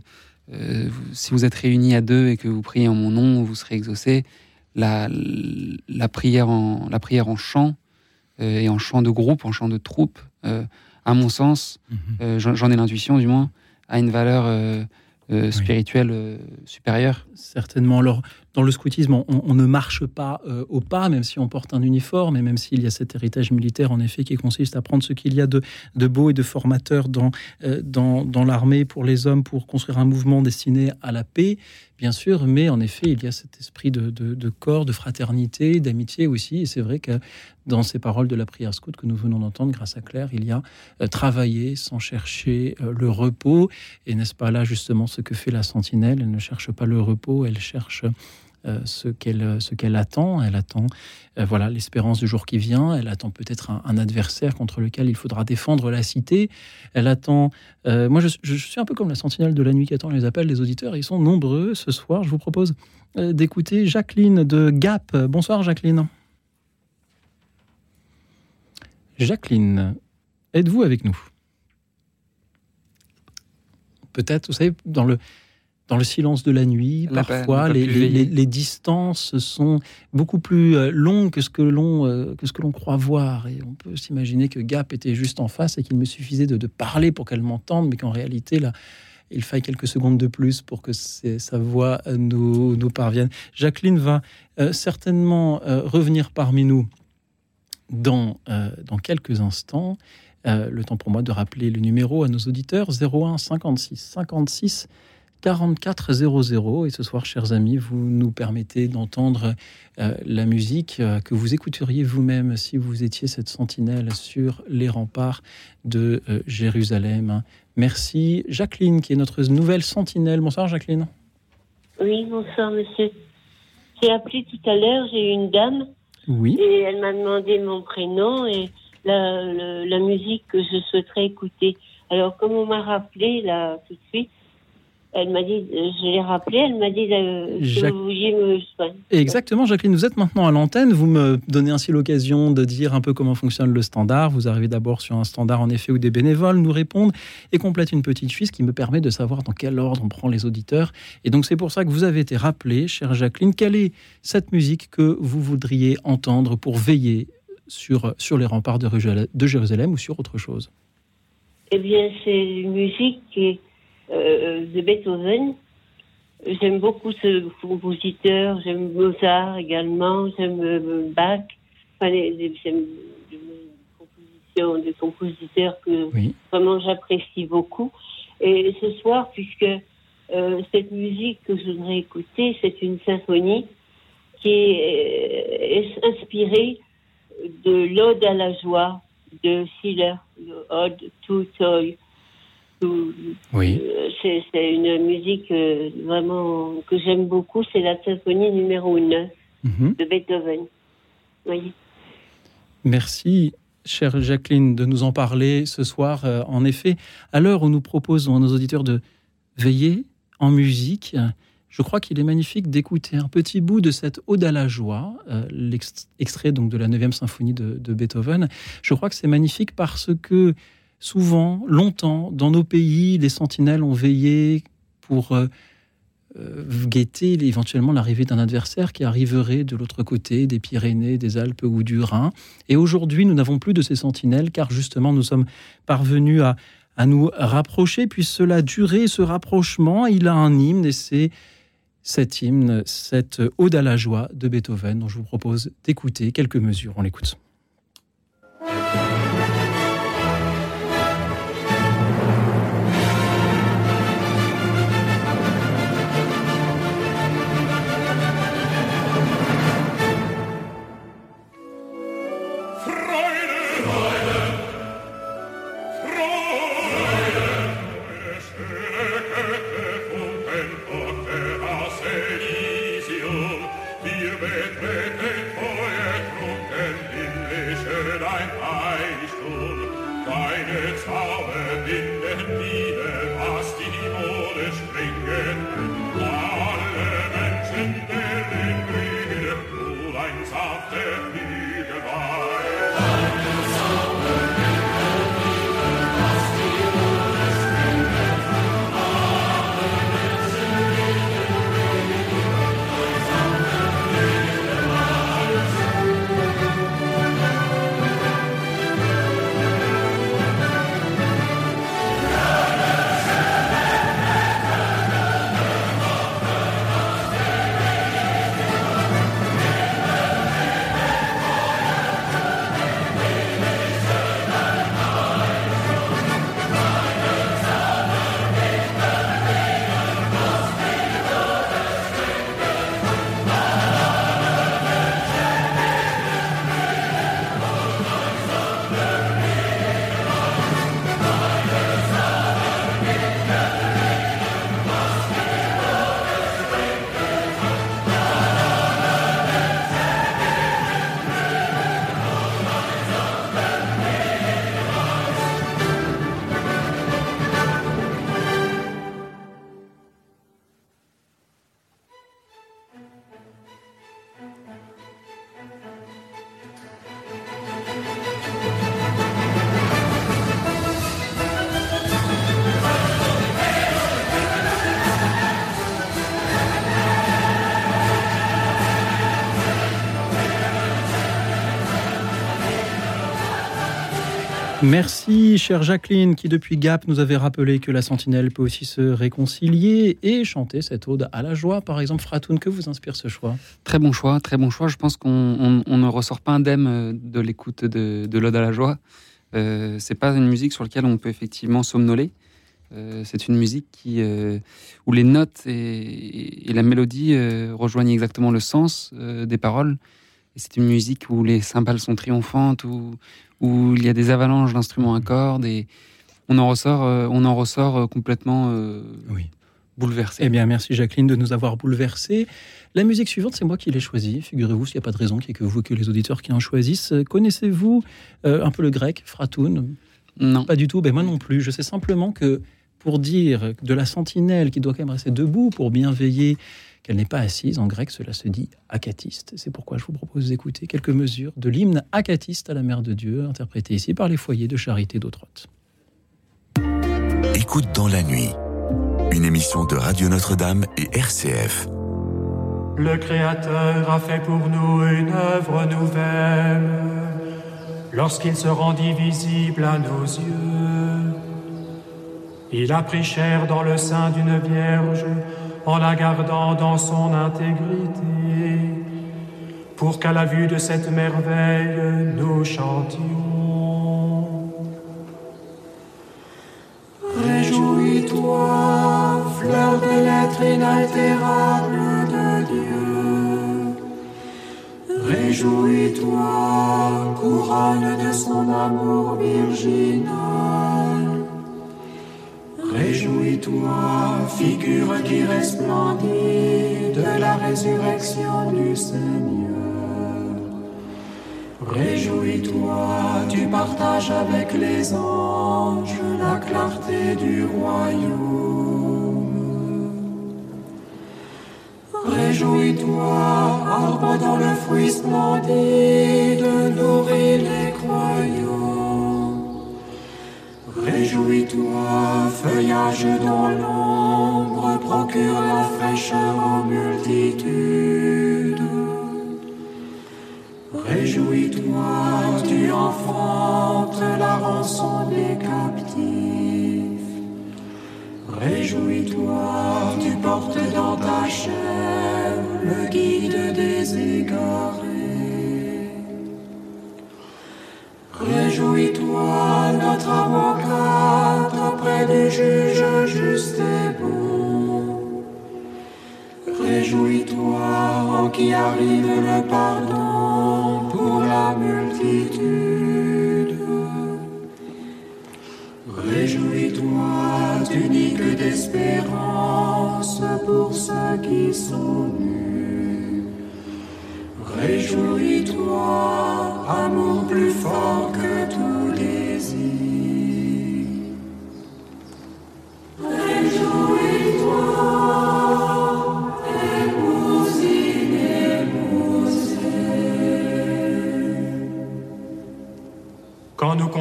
euh, si vous êtes réunis à deux et que vous priez en mon nom, vous serez exaucés. La, la, prière, en, la prière en chant et en chant de groupe, en chant de troupe, à mon sens, Mhm. j'en ai l'intuition du moins, a une valeur euh, Oui. spirituelle euh, supérieure. Certainement. Alors, dans le scoutisme, on, ne marche pas euh, au pas, même si on porte un uniforme, et même s'il y a cet héritage militaire, en effet, qui consiste à prendre ce qu'il y a de, beau et de formateur dans, euh, dans, l'armée pour les hommes, pour construire un mouvement destiné à la paix, bien sûr, mais en effet, il y a cet esprit de, corps, de fraternité, d'amitié aussi, et c'est vrai que dans ces paroles de la prière scout que nous venons d'entendre grâce à Claire, il y a euh, travailler sans chercher le repos, et n'est-ce pas là justement ce que fait la sentinelle? Elle ne cherche pas le repos, elle cherche ce qu'elle ce qu'elle attend. Elle attend euh, voilà l'espérance du jour qui vient. Elle attend peut-être un, adversaire contre lequel il faudra défendre la cité. Elle attend. euh, moi, je, je suis un peu comme la sentinelle de la nuit qui attend les appels des auditeurs. Ils sont nombreux ce soir. Je vous propose euh, d'écouter Jacqueline de Gap. Bonsoir, Jacqueline. Jacqueline, êtes-vous avec nous? Peut-être, vous savez, dans le, dans le silence de la nuit, parfois, les, pu les- veiller. les- les distances sont beaucoup plus euh, longues que ce que l'on euh, que ce que l'on croit voir. Et on peut s'imaginer que Gap était juste en face et qu'il me suffisait de, de parler pour qu'elle m'entende, mais qu'en réalité, là, il faille quelques secondes de plus pour que sa voix euh, nous, nous parvienne. Jacqueline va euh, certainement euh, revenir parmi nous dans, dans quelques instants. Le temps pour moi de rappeler le numéro à nos auditeurs 01 56 56 44 00. Et ce soir, chers amis, vous nous permettez d'entendre euh, la musique euh, que vous écouteriez vous-même si vous étiez cette sentinelle sur les remparts de euh, Jérusalem. Merci Jacqueline, qui est notre nouvelle sentinelle. Bonsoir Jacqueline. Oui, bonsoir, monsieur. J'ai appelé tout à l'heure, j'ai eu une dame Oui. et elle m'a demandé mon prénom et la, la musique que je souhaiterais écouter. Alors, comme on m'a rappelé, là, tout de suite, elle m'a dit, euh, je l'ai rappelé, elle m'a dit euh, que Jacques- vous vouliez me soigner. Exactement, Jacqueline, vous êtes maintenant à l'antenne. Vous me donnez ainsi l'occasion de dire un peu comment fonctionne le standard. Vous arrivez d'abord sur un standard, en effet, où des bénévoles nous répondent et complètent une petite fiche qui me permet de savoir dans quel ordre on prend les auditeurs. Et donc, c'est pour ça que vous avez été rappelé, chère Jacqueline, quelle est cette musique que vous voudriez entendre pour veiller sur, sur les remparts de Jérusalem ou sur autre chose? Eh bien, c'est une musique qui est, de Beethoven. J'aime beaucoup ce compositeur, j'aime Mozart également, j'aime euh, Bach. Enfin, j'aime des compositions, des compositeurs que Oui. vraiment j'apprécie beaucoup. Et ce soir, puisque euh, cette musique que je voudrais écouter, c'est une symphonie qui est, est inspirée de l'Ode à la joie de Schiller, l'Ode to Joy. Oui. euh, C'est une musique euh, vraiment que j'aime beaucoup. C'est la symphonie numéro 9 Mhm. de Beethoven. Oui. Merci, chère Jacqueline, de nous en parler ce soir. Euh, en effet, à l'heure où nous proposons à nos auditeurs de veiller en musique, je crois qu'il est magnifique d'écouter un petit bout de cette Ode à la joie, euh, l'ex- extrait donc de la 9e symphonie de, de Beethoven. Je crois que c'est magnifique parce que souvent, longtemps, dans nos pays, les sentinelles ont veillé pour euh, euh, guetter éventuellement l'arrivée d'un adversaire qui arriverait de l'autre côté des Pyrénées, des Alpes ou du Rhin. Et aujourd'hui, nous n'avons plus de ces sentinelles car justement, nous sommes parvenus à, à nous rapprocher, puis cela durer, ce rapprochement. Il a un hymne et c'est cet hymne, cette ode à la joie de Beethoven dont je vous propose d'écouter quelques mesures. On l'écoute. Merci, chère Jacqueline, qui depuis Gap nous avait rappelé que la sentinelle peut aussi se réconcilier et chanter cette ode à la joie. Par exemple, Fratoun, que vous inspire ce choix? Très bon choix, très bon choix. Je pense qu'on on- on ne ressort pas indemne euh, de l'écoute de, de l'Ode à la joie. Euh, c'est pas une musique sur laquelle on peut effectivement somnoler. Euh, c'est une musique qui, euh, où les notes et, la mélodie rejoignent exactement le sens des paroles. C'est une musique où les cymbales sont triomphantes, où, où il y a des avalanches d'instruments à cordes et on en ressort, euh, on en ressort euh, complètement euh, Oui. bouleversé. Eh bien, merci Jacqueline de nous avoir bouleversés. La musique suivante, c'est moi qui l'ai choisie. Figurez-vous, s'il n'y a pas de raison qu'il n'y ait que vous, que les auditeurs qui en choisissent. Connaissez-vous euh, un peu le grec, Fratoun? Non. Pas du tout, ben moi non plus. Je sais simplement que pour dire de la sentinelle qui doit quand même rester debout pour bien veiller qu'elle n'est pas assise, en grec, cela se dit acatiste. C'est pourquoi je vous propose d'écouter quelques mesures de l'hymne acatiste à la Mère de Dieu, interprété ici par les foyers de charité d'Autrotte. Écoute dans la nuit. Une émission de Radio Notre-Dame et RCF. Le Créateur a fait pour nous une œuvre nouvelle lorsqu'il se rendit visible à nos yeux. Il a pris chair dans le sein d'une vierge en la gardant dans son intégrité pour qu'à la vue de cette merveille nous chantions. Réjouis-toi, fleur de l'être inaltérable de Dieu. Réjouis-toi, couronne de son amour virginal. Réjouis-toi, figure qui resplendit de la résurrection du Seigneur. Réjouis-toi, tu partages avec les anges la clarté du royaume. Réjouis-toi, arbre dont le fruit splendide nourrit les Réjouis-toi, feuillage dont l'ombre procure la fraîcheur aux multitudes. Réjouis-toi, tu enfantes la rançon des captifs. Réjouis-toi, tu portes dans ta chair le guide des égarés. Réjouis-toi, notre avocate, auprès du juge juste et bon. Réjouis-toi, en qui arrive le pardon pour la multitude. Réjouis-toi, tunique d'espérance pour ceux qui sont nus. Réjouis-toi, amour plus fort que tout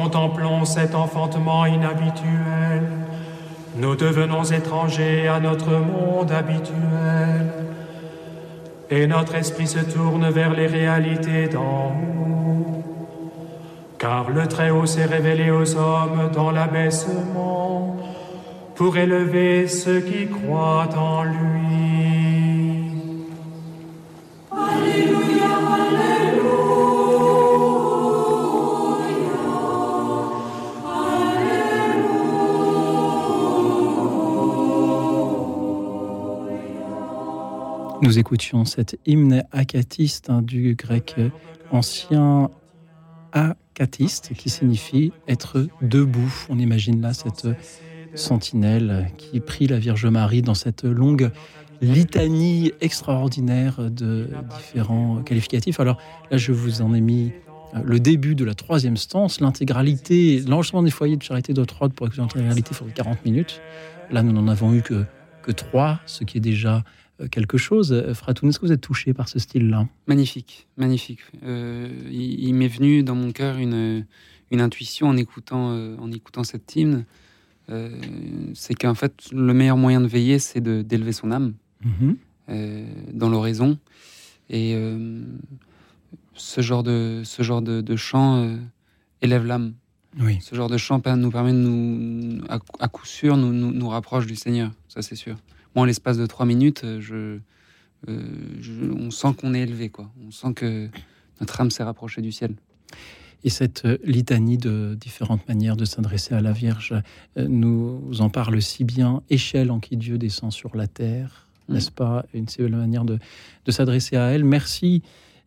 contemplons cet enfantement inhabituel, nous devenons étrangers à notre monde habituel. Et notre esprit se tourne vers les réalités d'en haut. Car le Très-Haut s'est révélé aux hommes dans l'abaissement pour élever ceux qui croient en lui. Nous écoutions cet hymne akatiste hein, du grec ancien akatiste qui signifie être debout. On imagine là cette sentinelle qui prie la Vierge Marie dans cette longue litanie extraordinaire de différents qualificatifs. Alors là, je vous en ai mis le début de la troisième stance, l'intégralité, l'enregistrement des foyers de charité d'Otrode pour écouter l'intégralité, il faudrait 40 minutes. Là, nous n'en avons eu que, que trois, ce qui est déjà quelque chose. Fratoun, est-ce que vous êtes touché par ce style-là? Magnifique, magnifique. Euh, il, il m'est venu dans mon cœur une, une intuition en écoutant, euh, en écoutant cette hymne. Euh, c'est qu'en fait, le meilleur moyen de veiller, c'est d'élever son âme Mhm. euh, dans l'oraison. Et euh, ce genre de, ce genre de, de chant euh, élève l'âme. Oui. Ce genre de chant nous permet de nous, à, à coup sûr, nous, nous, nous rapproche du Seigneur. Ça, c'est sûr. Moi, en l'espace de trois minutes, euh, je, euh, je- on sent qu'on est élevé, quoi. On sent que notre âme s'est rapprochée du ciel. Et cette euh, litanie de différentes manières de s'adresser à la Vierge nous en parle si bien. Échelle en qui Dieu descend sur la terre, Mm. n'est-ce pas? Une si belle manière de, de s'adresser à elle. Merci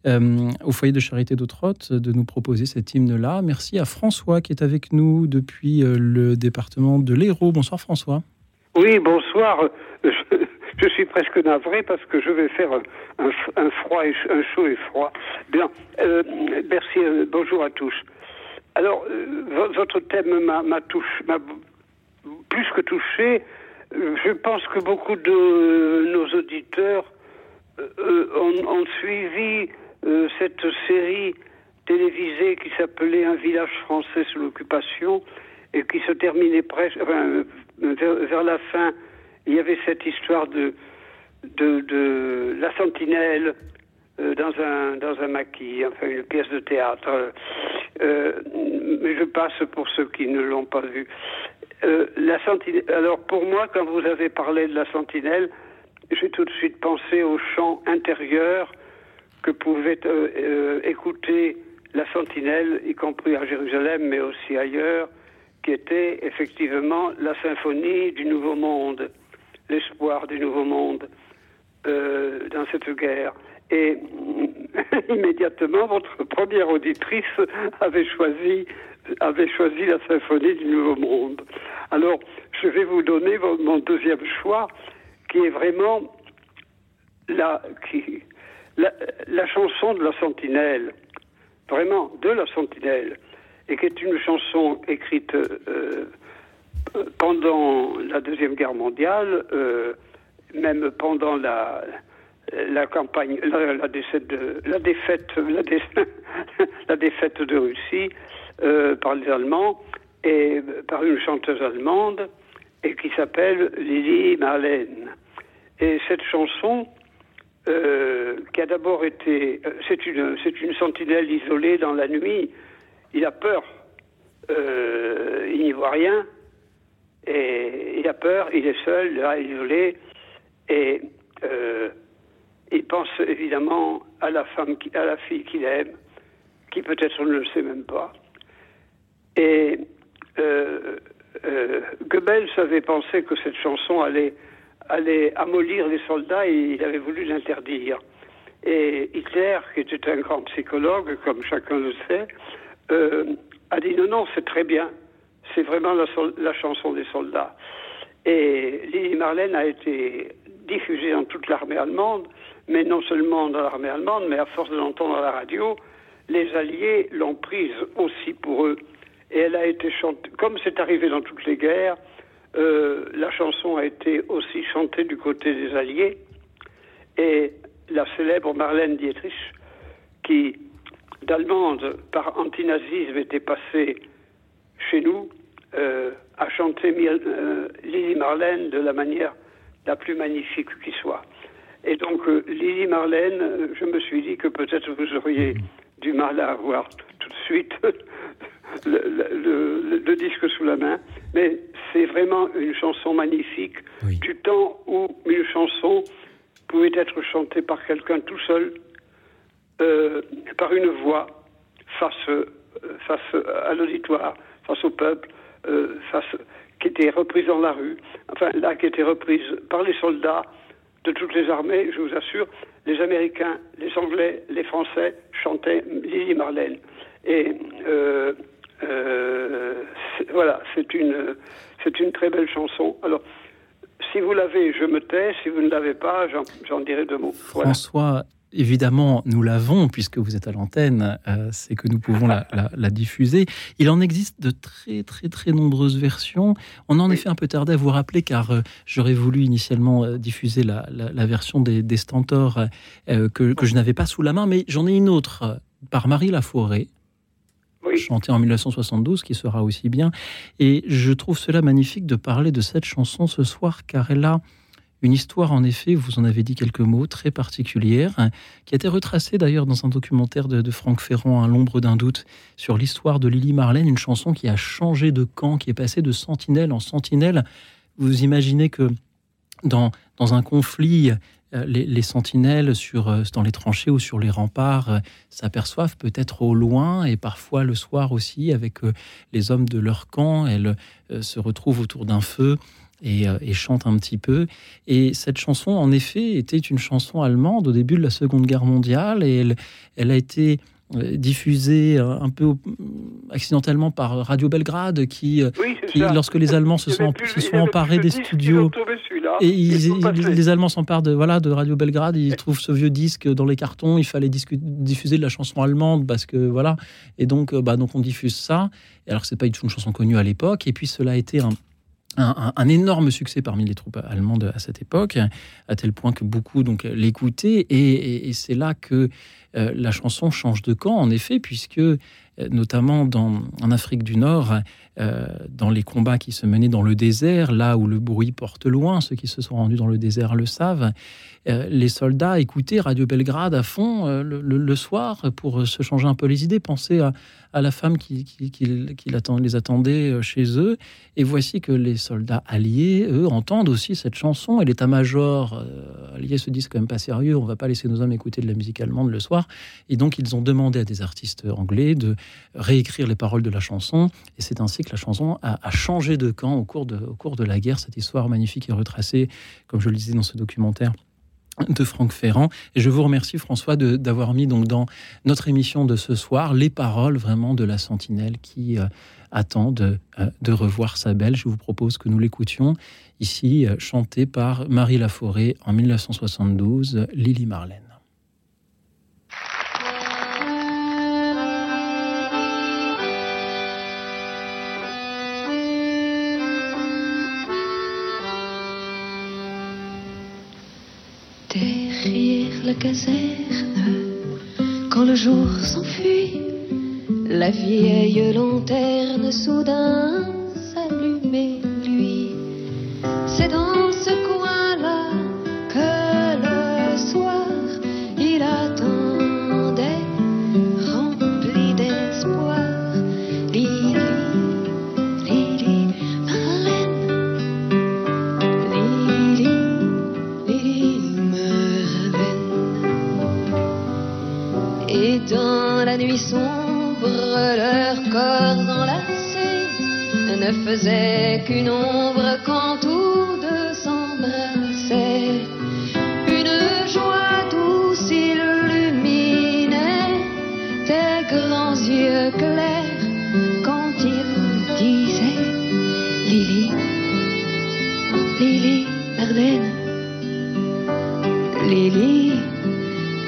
euh, au foyer de charité d'Autrotte de nous proposer cet hymne-là. Merci à François qui est avec nous depuis le département de l'Hérault. Bonsoir François. Oui, bonsoir. Je, je suis presque navré parce que je vais faire un, un, froid, et un chaud et froid. Bien, euh, merci. euh, bonjour à tous. Alors, euh, vo- votre thème m'a touché, plus que touché. Euh, Je pense que beaucoup de nos auditeurs ont, ont suivi cette série télévisée qui s'appelait Un village français sous l'occupation et qui se terminait presque enfin, vers la fin. Il y avait cette histoire de de, la sentinelle euh, dans un dans un maquis, enfin une pièce de théâtre. Euh, mais je passe pour ceux qui ne l'ont pas vu. Euh, la sentinelle. Alors pour moi, quand vous avez parlé de la sentinelle, j'ai tout de suite pensé au chant intérieur que pouvait écouter la sentinelle, y compris à Jérusalem, mais aussi ailleurs, qui était effectivement la symphonie du Nouveau Monde, l'espoir du Nouveau Monde euh, dans cette guerre. Et immédiatement, votre première auditrice avait choisi, avait choisi la symphonie du Nouveau Monde. Alors, je vais vous donner mon deuxième choix, qui est vraiment la, qui, la, la chanson de la Sentinelle, vraiment de la Sentinelle, et qui est une chanson écrite euh, pendant la Deuxième Guerre mondiale, euh, même pendant la, la campagne, la, défaite de la défaite, de Russie euh, par les Allemands et par une chanteuse allemande et qui s'appelle Lily Marlène. Et cette chanson, euh, qui a d'abord été, c'est une, c'est une sentinelle isolée dans la nuit. Il a peur, il n'y voit rien, Et il a peur, il est seul, là, isolé, et euh, il pense évidemment à la femme, à la fille qu'il aime, qui peut-être ne le sait même pas. Et euh, euh, Goebbels avait pensé que cette chanson allait, allait amollir les soldats et il avait voulu l'interdire. Et Hitler, qui était un grand psychologue, comme chacun le sait, a dit non, non, c'est très bien. C'est vraiment la, chanson des soldats. Et Lily Marlène a été diffusée dans toute l'armée allemande, mais non seulement dans l'armée allemande, mais à force de l'entendre à la radio, les Alliés l'ont prise aussi pour eux. Et elle a été chantée, comme c'est arrivé dans toutes les guerres, euh, la chanson a été aussi chantée du côté des Alliés. Et la célèbre Marlène Dietrich, qui d'allemande par antinazisme était passée chez nous, euh, a chanté euh, Lily Marlène de la manière la plus magnifique qui soit. Et donc, euh, Lily Marlène, euh, je me suis dit que peut-être vous auriez du mal à avoir tout de suite le, le, disque sous la main, mais c'est vraiment une chanson magnifique du temps où une chanson pouvait être chantée par quelqu'un tout seul, euh, par une voix, face, face à l'auditoire, face au peuple, euh, face, qui était reprise dans la rue, enfin là qui était reprise par les soldats de toutes les armées, je vous assure, les Américains, les Anglais, les Français chantaient Lily Marlène. Et euh, voilà, c'est une, c'est une très belle chanson. Alors, si vous l'avez, je me tais. Si vous ne l'avez pas, j'en dirai deux mots. François, évidemment, nous l'avons, puisque vous êtes à l'antenne, euh, c'est que nous pouvons la, diffuser. Il en existe de très, très, très nombreuses versions. On en est fait un peu tardé à vous rappeler, car euh, j'aurais voulu initialement diffuser la, version des, des Stentors que, que, je n'avais pas sous la main, mais j'en ai une autre par Marie Laforêt, chanté en 1972, qui sera aussi bien. Et je trouve cela magnifique de parler de cette chanson ce soir, car elle a une histoire, en effet, vous en avez dit quelques mots, très particulière, qui a été retracée d'ailleurs dans un documentaire de, Franck Ferrand, à l'ombre d'un doute, sur l'histoire de Lily Marlène, une chanson qui a changé de camp, qui est passée de sentinelle en sentinelle. Vous imaginez que dans, dans un conflit euh, les, sentinelles sur, euh, dans les tranchées ou sur les remparts euh, s'aperçoivent peut-être au loin et parfois le soir aussi avec les hommes de leur camp. Elles se retrouvent autour d'un feu et, chantent un petit peu. Et cette chanson, en effet, était une chanson allemande au début de la Seconde Guerre mondiale et elle, elle a été euh, diffusé euh, un peu accidentellement par Radio Belgrade, qui, euh, lorsque les Allemands se sont, se sont emparés des studios, et les Allemands s'emparent de, voilà, de Radio Belgrade, ils trouvent ce vieux disque dans les cartons, il fallait diffuser de la chanson allemande, parce que voilà, et donc, bah, donc on diffuse ça, alors que c'est pas une chanson connue à l'époque, et puis cela a été un, un, énorme succès parmi les troupes allemandes à cette époque, à tel point que beaucoup donc l'écoutaient, et, et c'est là que euh, la chanson change de camp, en effet, puisque euh, notamment en Afrique du Nord, euh, dans les combats qui se menaient dans le désert, là où le bruit porte loin, ceux qui se sont rendus dans le désert le savent, les soldats écoutaient Radio Belgrade à fond le, soir pour se changer un peu les idées, penser à, la femme qui, qui, les attendait chez eux. Et voici que les soldats alliés, eux, entendent aussi cette chanson. Et l'état-major allié se disent quand même pas sérieux, on va pas laisser nos hommes écouter de la musique allemande le soir. Et donc, ils ont demandé à des artistes anglais de réécrire les paroles de la chanson. Et c'est ainsi que la chanson a, changé de camp au cours de, la guerre. Cette histoire magnifique est retracée, comme je le disais dans ce documentaire de Franck Ferrand. Et je vous remercie, François, d'avoir mis donc dans notre émission de ce soir les paroles vraiment de la sentinelle qui euh, attend de, euh, de, revoir sa belle. Je vous propose que nous l'écoutions ici, euh, chantée par Marie Laforêt en 1972, Lily Marlène. La caserne, quand le jour s'enfuit, la vieille lanterne soudain s'allumait, lui. C'est dans ce coin-là sombres, leur corps enlacés ne faisait qu'une ombre quand tous deux s'embrassaient. Une joie douce illuminait tes grands yeux clairs quand ils disaient Lily, Lily, Marlène, Lily,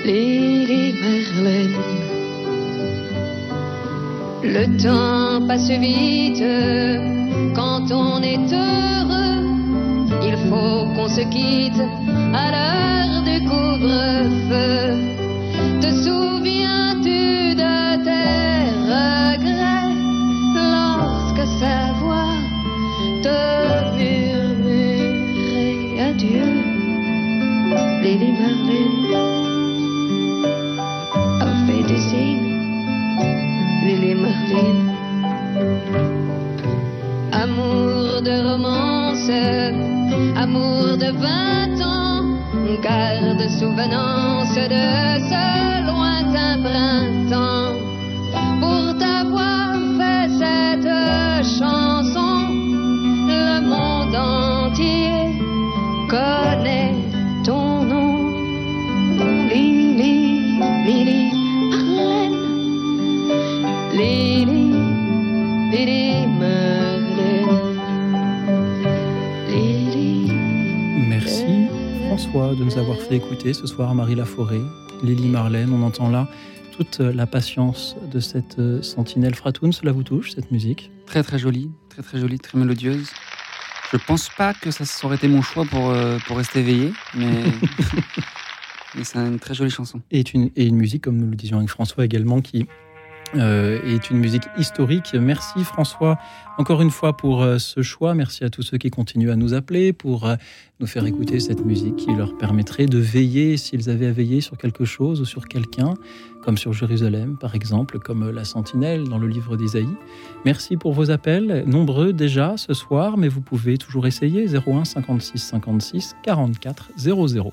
Lily, Marlène. Le temps passe vite quand on est heureux. Il faut qu'on se quitte à l'heure du couvre-feu. Te souviens-tu de tes regrets lorsque sa voix te murmurait adieu? Lily Marlène amour de vingt ans, garde souvenance de ce lointain printemps. De nous avoir fait écouter ce soir Marie Laforêt, Lily Marlène. On entend là toute la patience de cette euh, sentinelle fratoun. Cela vous touche, cette musique? Très très jolie, très très jolie, très mélodieuse. Je pense pas que ça aurait été mon choix pour, euh, pour rester éveillé, mais, mais c'est une très jolie chanson. et une, et une musique, comme nous le disions avec François également, qui euh, est une musique historique. Merci François encore une fois pour euh, ce choix. Merci à tous ceux qui continuent à nous appeler pour euh, nous faire écouter cette musique qui leur permettrait de veiller s'ils avaient à veiller sur quelque chose ou sur quelqu'un, comme sur Jérusalem par exemple, comme la sentinelle dans le livre d'Ésaïe. Merci pour vos appels, nombreux déjà ce soir, mais vous pouvez toujours essayer 01 56 56 44 00.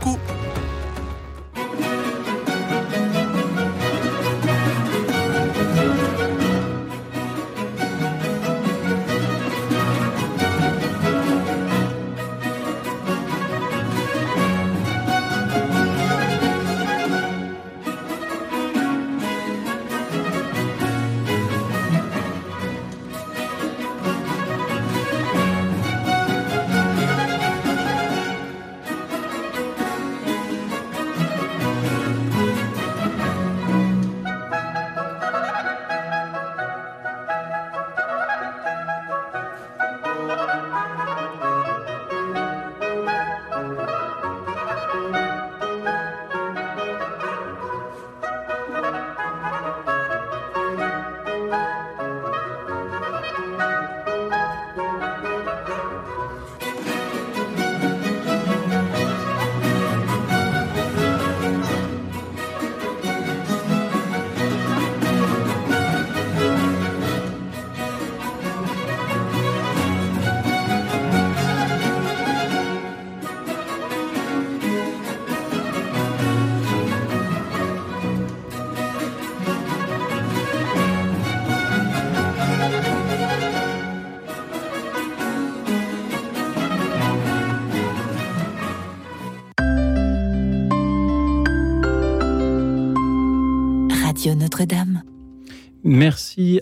Radio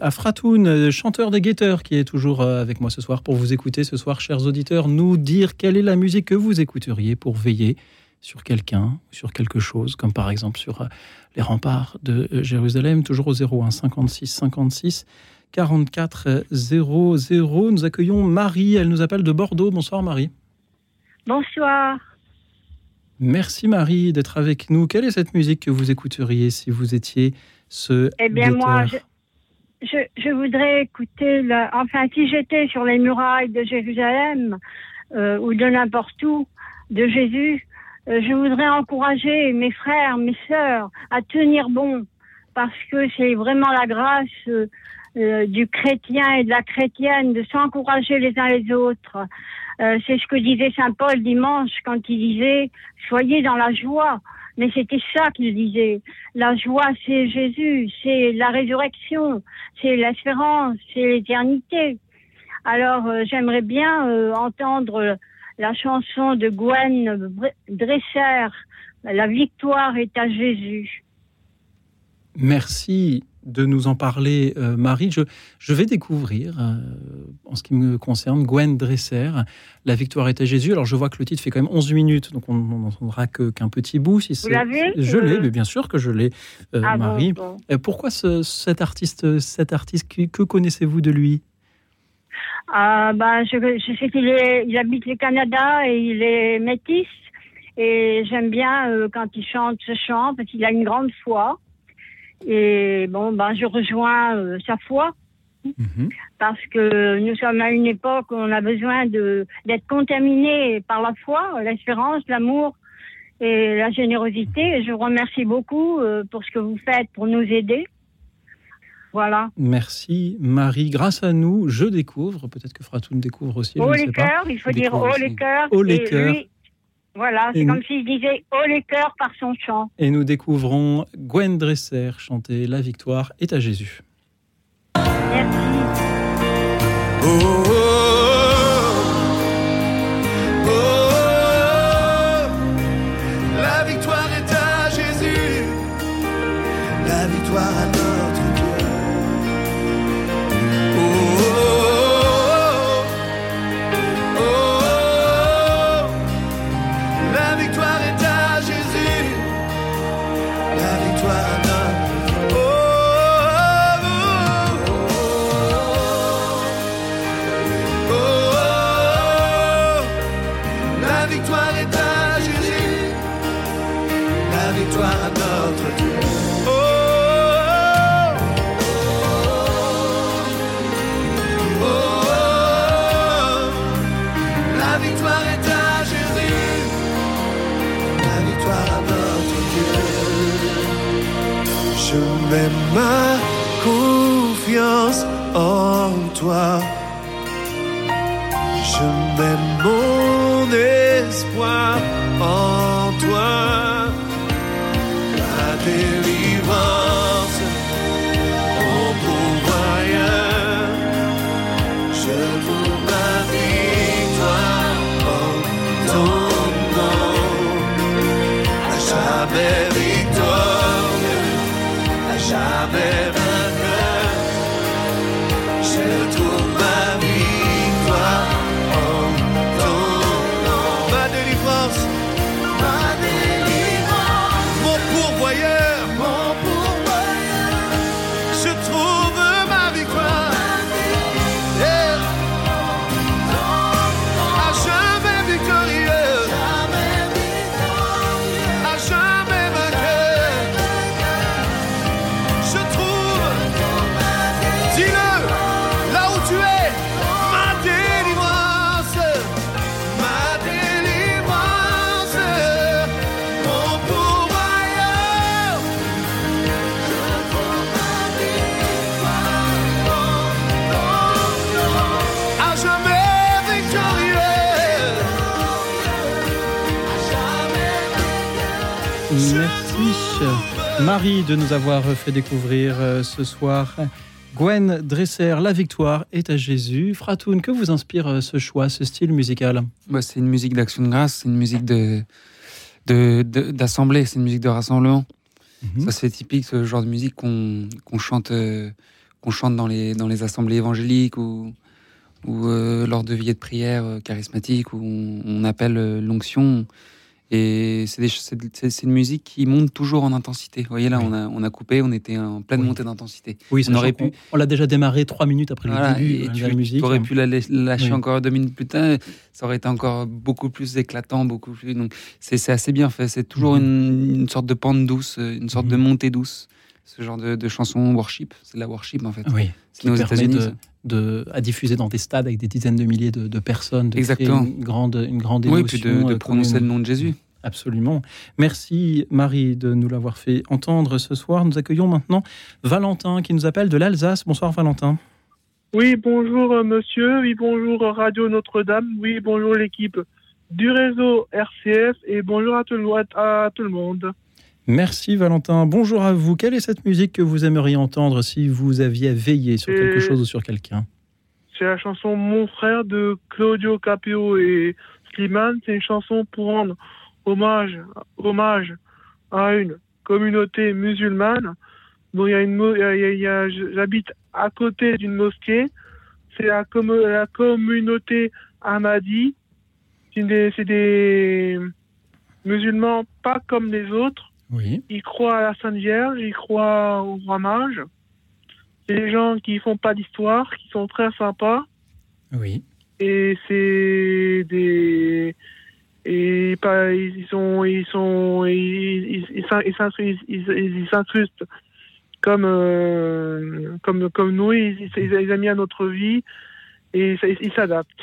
À Fratoun, chanteur des Guetteurs, qui est toujours euh, avec moi ce soir pour vous écouter ce soir, chers auditeurs, nous dire quelle est la musique que vous écouteriez pour veiller sur quelqu'un, sur quelque chose, comme par exemple sur euh, les remparts de euh, Jérusalem, toujours au 01 56 56 44 00. Nous accueillons Marie, elle nous appelle de Bordeaux. Bonsoir Marie. Bonsoir. Merci Marie d'être avec nous. Quelle est cette musique que vous écouteriez si vous étiez ce Eh bien moi, je, je, voudrais écouter, enfin si j'étais sur les murailles de Jérusalem euh, ou de n'importe où, de Jésus, euh, je voudrais encourager mes frères, mes sœurs à tenir bon parce que c'est vraiment la grâce euh, du chrétien et de la chrétienne de s'encourager les uns les autres. C'est ce que disait Saint Paul dimanche quand il disait soyez dans la joie. Mais c'était ça qu'il disait. La joie, c'est Jésus, c'est la résurrection, c'est l'espérance, c'est l'éternité. Alors euh, j'aimerais bien euh, entendre la chanson de Gwen Dresser, La victoire est à Jésus. Merci de nous en parler, euh, Marie. Je, je, vais découvrir, euh, en ce qui me concerne, Gwen Dresser, La victoire est à Jésus. Alors, je vois que le titre fait quand même 11 minutes, donc on n'entendra qu'un petit bout. Si Vous l'avez Je l'ai, mais bien sûr que je l'ai, euh, ah Marie. Pourquoi ce, cet artiste, cet artiste que, connaissez-vous de lui? Ah, bah, je, je sais qu'il il habite le Canada et il est métis. Et j'aime bien quand il chante ce chant parce qu'il a une grande foi. Et bon, ben, je rejoins euh, sa foi. Mhm. Parce que nous sommes à une époque où on a besoin d'être contaminé par la foi, l'espérance, l'amour et la générosité. Et je vous remercie beaucoup euh, pour ce que vous faites pour nous aider. Voilà. Merci Marie. Grâce à nous, je découvre, peut-être que Fratoun découvre aussi. Oh les cœurs, il faut dire oh les cœurs. Oh les cœurs. Voilà, c'est comme s'il disait haut les cœurs par son chant. Et nous découvrons Gwen Dresser chanter La victoire est à Jésus. Merci. Ma confiance en toi. Je mets mon espoir en toi. La délivrance, Marie de nous avoir fait découvrir euh, ce soir Gwen Dresser, La victoire est à Jésus. Fratoun, que vous inspire euh, ce choix, ce style musical? Bah, c'est une musique d'action de grâce, c'est une musique de d'assemblée, c'est une musique de rassemblement. Mhm. Ça, c'est typique, ce genre de musique qu'on chante, euh, qu'on chante dans les, dans les assemblées évangéliques ou, ou euh, lors de veillées de prière euh, charismatiques où on, appelle l'onction. Et c'est une musique qui monte toujours en intensité. Vous voyez là, on, a, on a coupé, on était en pleine montée d'intensité. Oui, on aurait pu. On, l'a déjà démarré trois minutes après le début de la musique. Tu aurais pu la lâcher encore deux minutes plus tard, ça aurait été encore beaucoup plus éclatant, beaucoup plus. Donc c'est assez bien fait. C'est toujours mhm. une, sorte de pente douce, une sorte de mhm. montée douce. Ce genre de, de chanson worship, c'est de la worship en fait. Oui. Qui permet de, de, à diffuser dans des stades avec des dizaines de milliers de, personnes, de Exactement. une grande, une grande émotion. Oui, puis de, euh, prononcer le nom de Jésus. Absolument. Merci Marie de nous l'avoir fait entendre ce soir. Nous accueillons maintenant Valentin qui nous appelle de l'Alsace. Bonsoir Valentin. Oui, bonjour euh, monsieur. Oui, bonjour Radio Notre-Dame. Oui, bonjour l'équipe du réseau RCF et bonjour à tout, à tout le monde. Merci Valentin. Bonjour à vous. Quelle est cette musique que vous aimeriez entendre si vous aviez veillé sur quelque chose ou sur quelqu'un? C'est la chanson Mon frère de Claudio Capio et Slimane. C'est une chanson pour rendre hommage, hommage à une communauté musulmane. Il y a une, j'habite à côté d'une mosquée. C'est la, la, communauté Ahmadi. C'est des, des musulmans pas comme les autres oui. Ils croient à la Sainte Vierge, ils croient au roi mage. C'est des gens qui font pas d'histoire, qui sont très sympas. Oui. Et c'est des et pas ils sont ils sont ils ils ils s'incrustent comme euh, comme comme nous ils, ils, ils aiment bien notre vie et.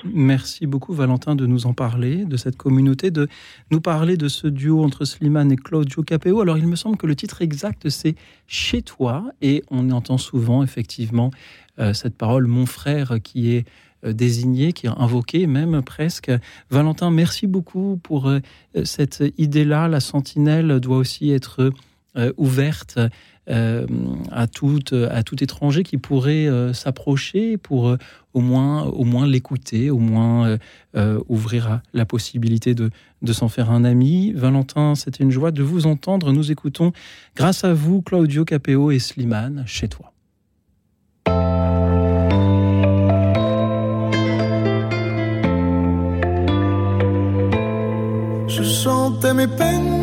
Merci beaucoup Valentin de nous en parler, de cette communauté, de nous parler de ce duo entre Slimane et Claudio Capeo. Alors il me semble que le titre exact c'est Chez toi et on entend souvent effectivement euh, cette parole mon frère qui est euh, désigné, qui est invoqué même presque. Valentin, merci beaucoup pour euh, cette idée-là. La sentinelle doit aussi être ouverte à, tout, à tout étranger qui pourrait euh, s'approcher pour euh, au moins, au moins l'écouter, au moins ouvrir la possibilité de, de s'en faire un ami. Valentin, c'était une joie de vous entendre. Nous écoutons, grâce à vous, Claudio Capeo et Slimane, chez toi. Je chantais mes peines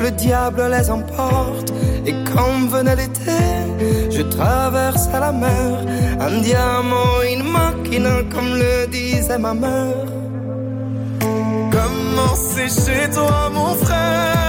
le diable les emporte. Et quand venait l'été, je traversais la mer, un diamant, une machine, comme le disait ma mère. Comment c'est chez toi, mon frère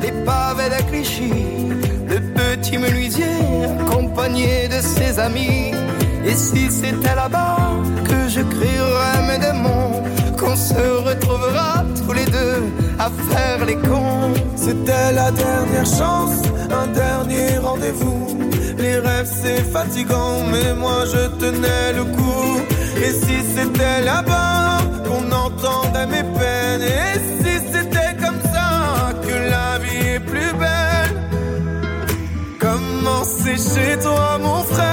les pavés de Clichy, le petit menuisier accompagné de ses amis. Et si c'était là-bas que je crierais mes démons, qu'on se retrouvera tous les deux à faire les cons. C'était la dernière chance, un dernier rendez-vous. Les rêves c'est fatigant, mais moi je tenais le coup. Et si c'était là-bas qu'on entendait mes peines, C'est chez toi, mon frère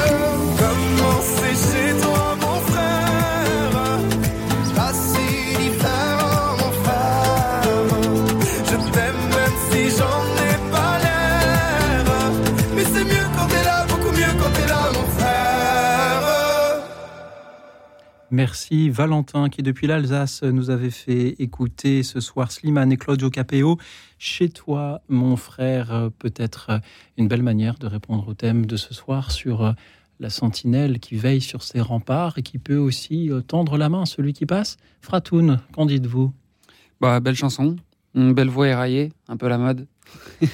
Merci Valentin qui depuis l'Alsace nous avait fait écouter ce soir Slimane et Claudio Capeo. Chez toi, mon frère, euh, peut-être euh, une belle manière de répondre au thème de ce soir sur euh, la sentinelle qui veille sur ses remparts et qui peut aussi tendre la main à celui qui passe. Fratoun, qu'en dites-vous? Bah, Belle chanson, une belle voix éraillée, un peu la mode.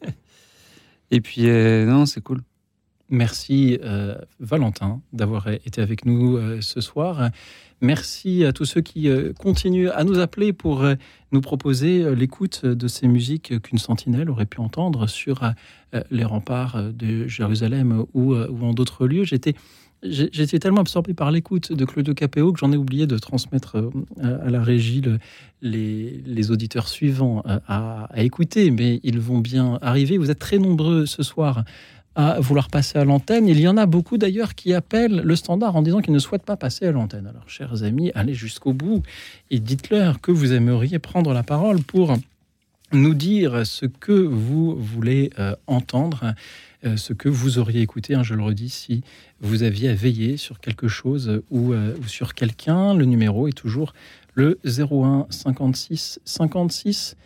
et puis, euh, non, c'est cool. Merci euh, Valentin d'avoir été avec nous euh, ce soir. Merci à tous ceux qui euh, continuent à nous appeler pour nous proposer l'écoute de ces musiques qu'une sentinelle aurait pu entendre sur les remparts de Jérusalem ou, en d'autres lieux. J'étais tellement absorbé par l'écoute de Claudio Capéo que j'en ai oublié de transmettre à la régie le- les, auditeurs suivants à écouter, mais ils vont bien arriver. Vous êtes très nombreux ce soir à vouloir passer à l'antenne. Il y en a beaucoup d'ailleurs qui appellent le standard en disant qu'ils ne souhaitent pas passer à l'antenne. Alors, chers amis, allez jusqu'au bout et dites-leur que vous aimeriez prendre la parole pour nous dire ce que vous voulez euh, entendre, euh, ce que vous auriez écouté, hein, je le redis, si vous aviez à veiller sur quelque chose ou, euh, ou sur quelqu'un. Le numéro est toujours le 01 56 56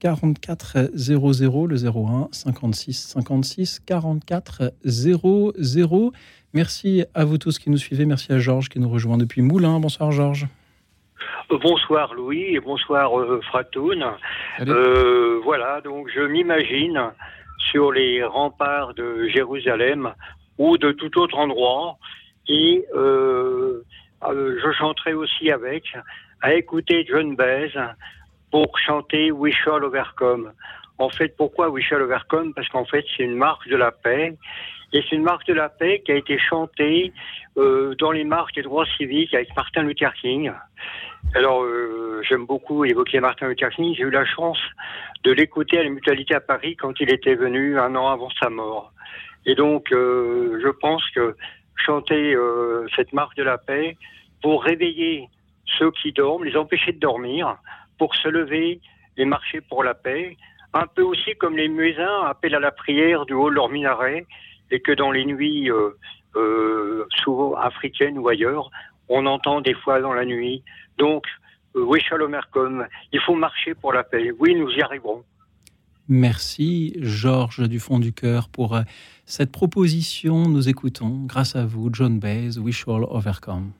44 00, le 01 56 56 44 00. Merci à vous tous qui nous suivez. Merci à Georges qui nous rejoint depuis Moulins. Bonsoir Georges. Euh, Bonsoir Louis et bonsoir euh, Fratoun. Euh, voilà, donc je m'imagine sur les remparts de Jérusalem ou de tout autre endroit et euh, euh, je chanterai aussi avec à écouter John Baez pour chanter We Shall Overcome. En fait, pourquoi We Shall Overcome? Parce qu'en fait, c'est une marque de la paix et c'est une marque de la paix qui a été chantée euh, dans les marches des droits civiques avec Martin Luther King. Alors, euh, j'aime beaucoup évoquer Martin Luther King. J'ai eu la chance de l'écouter à la Mutualité à Paris quand il était venu un an avant sa mort. Et donc, euh, je pense que chanter cette marque de la paix pour réveiller ceux qui dorment, les empêcher de dormir, pour se lever et marcher pour la paix, un peu aussi comme les muezzins appellent à la prière du haut de leur minaret, et que dans les nuits euh, euh, souvent africaines ou ailleurs, on entend des fois dans la nuit. Donc, euh, oui, Shalom Erkom, il faut marcher pour la paix. Oui, nous y arriverons. Merci Georges du fond du cœur pour cette proposition. Nous écoutons, grâce à vous, John Baez, We Shall Overcome.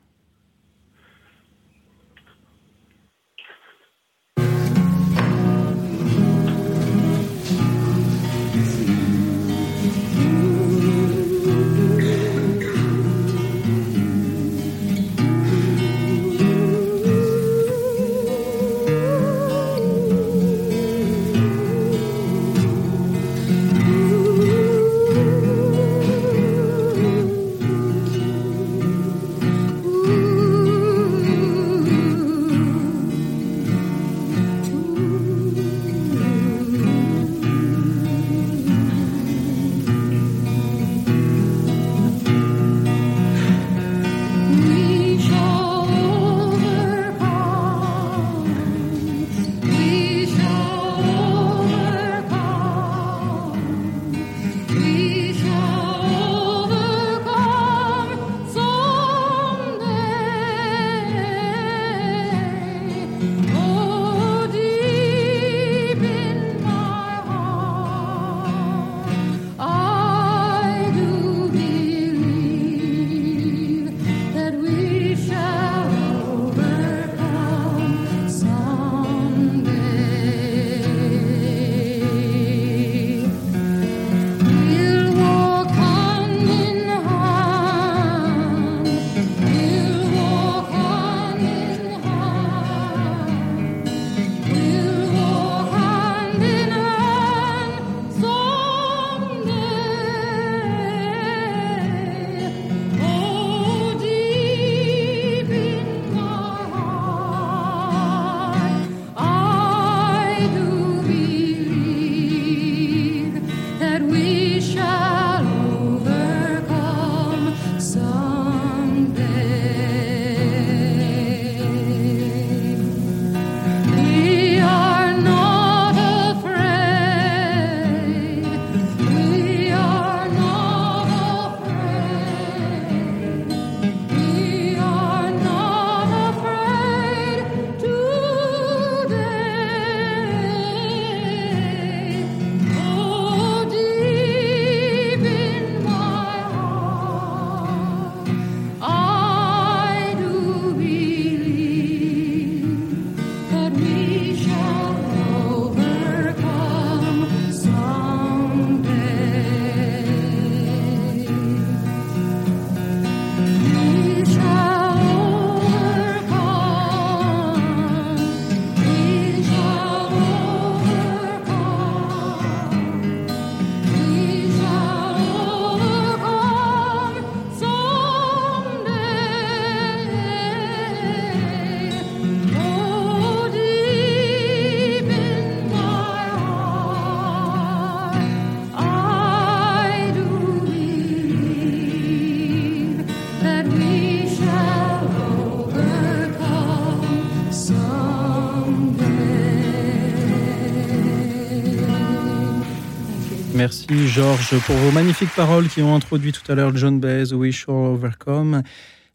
Merci Georges pour vos magnifiques paroles qui ont introduit tout à l'heure John Baez, We Shall Overcome.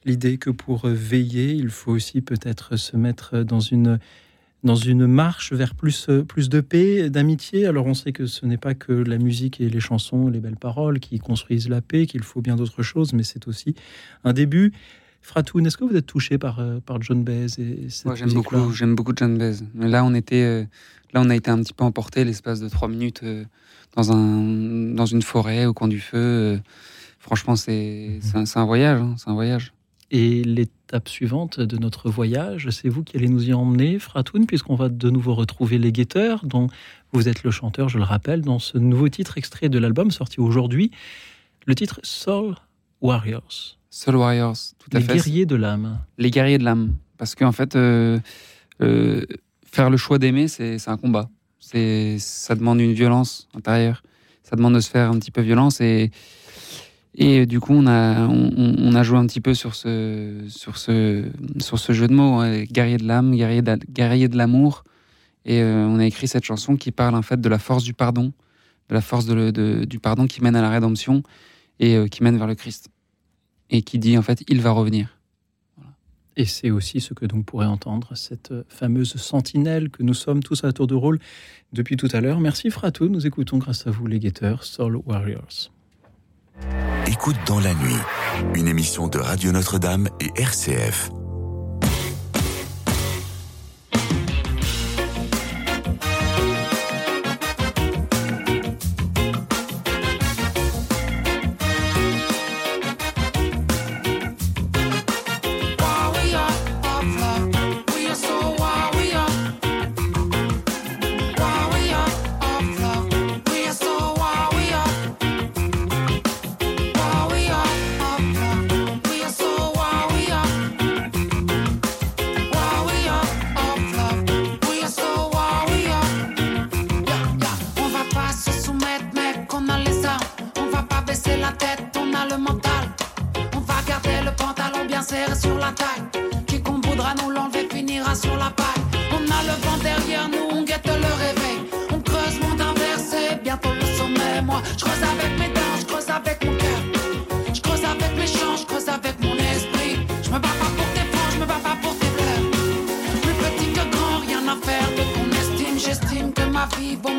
L'idée que pour veiller, il faut aussi peut-être se mettre dans une, dans une marche vers plus, plus de paix, d'amitié. Alors on sait que ce n'est pas que la musique et les chansons, les belles paroles qui construisent la paix, qu'il faut bien d'autres choses, mais c'est aussi un début. Fratoun, est-ce que vous êtes touché par, par John Baez et Moi, j'aime beaucoup, j'aime beaucoup John Baez. Là, on était, euh, là, on a été un petit peu emporté l'espace de trois minutes. Dans, un, dans une forêt, au coin du feu. Euh, franchement, c'est mhm. un, voyage. Hein, c'est un voyage. Et l'étape suivante de notre voyage, c'est vous qui allez nous y emmener, Fratoun, puisqu'on va de nouveau retrouver les guetteurs, dont vous êtes le chanteur, je le rappelle, dans ce nouveau titre extrait de l'album sorti aujourd'hui. Le titre Soul Warriors. Soul Warriors, tout à fait. Les guerriers de l'âme. Les guerriers de l'âme. Parce qu'en fait, euh, euh, faire le choix d'aimer, c'est un combat. C'est, ça demande une violence intérieure. Ça demande de se faire un petit peu violence et et du coup, on a, on, a joué un petit peu sur ce, sur ce, sur ce jeu de mots, hein, guerrier de l'âme, guerrier de, guerrier de l'amour. Et euh, on a écrit cette chanson qui parle en fait de la force du pardon, de la force du pardon qui mène à la rédemption et euh, qui mène vers le Christ. Et qui dit en fait, il va revenir. Et c'est aussi ce que donc pourrait entendre cette fameuse sentinelle que nous sommes tous à tour de rôle depuis tout à l'heure. Merci Frato, nous écoutons grâce à vous les guetteurs Soul Warriors. Écoute dans la nuit, une émission de Radio Notre-Dame et RCF.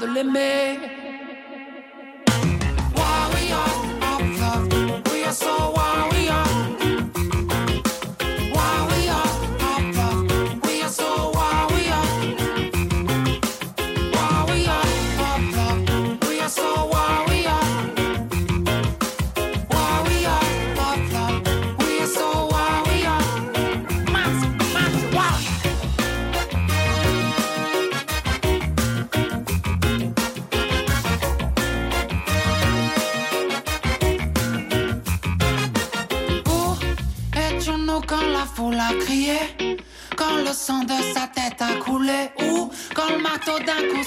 de l'aimer. Warriors of love, we are so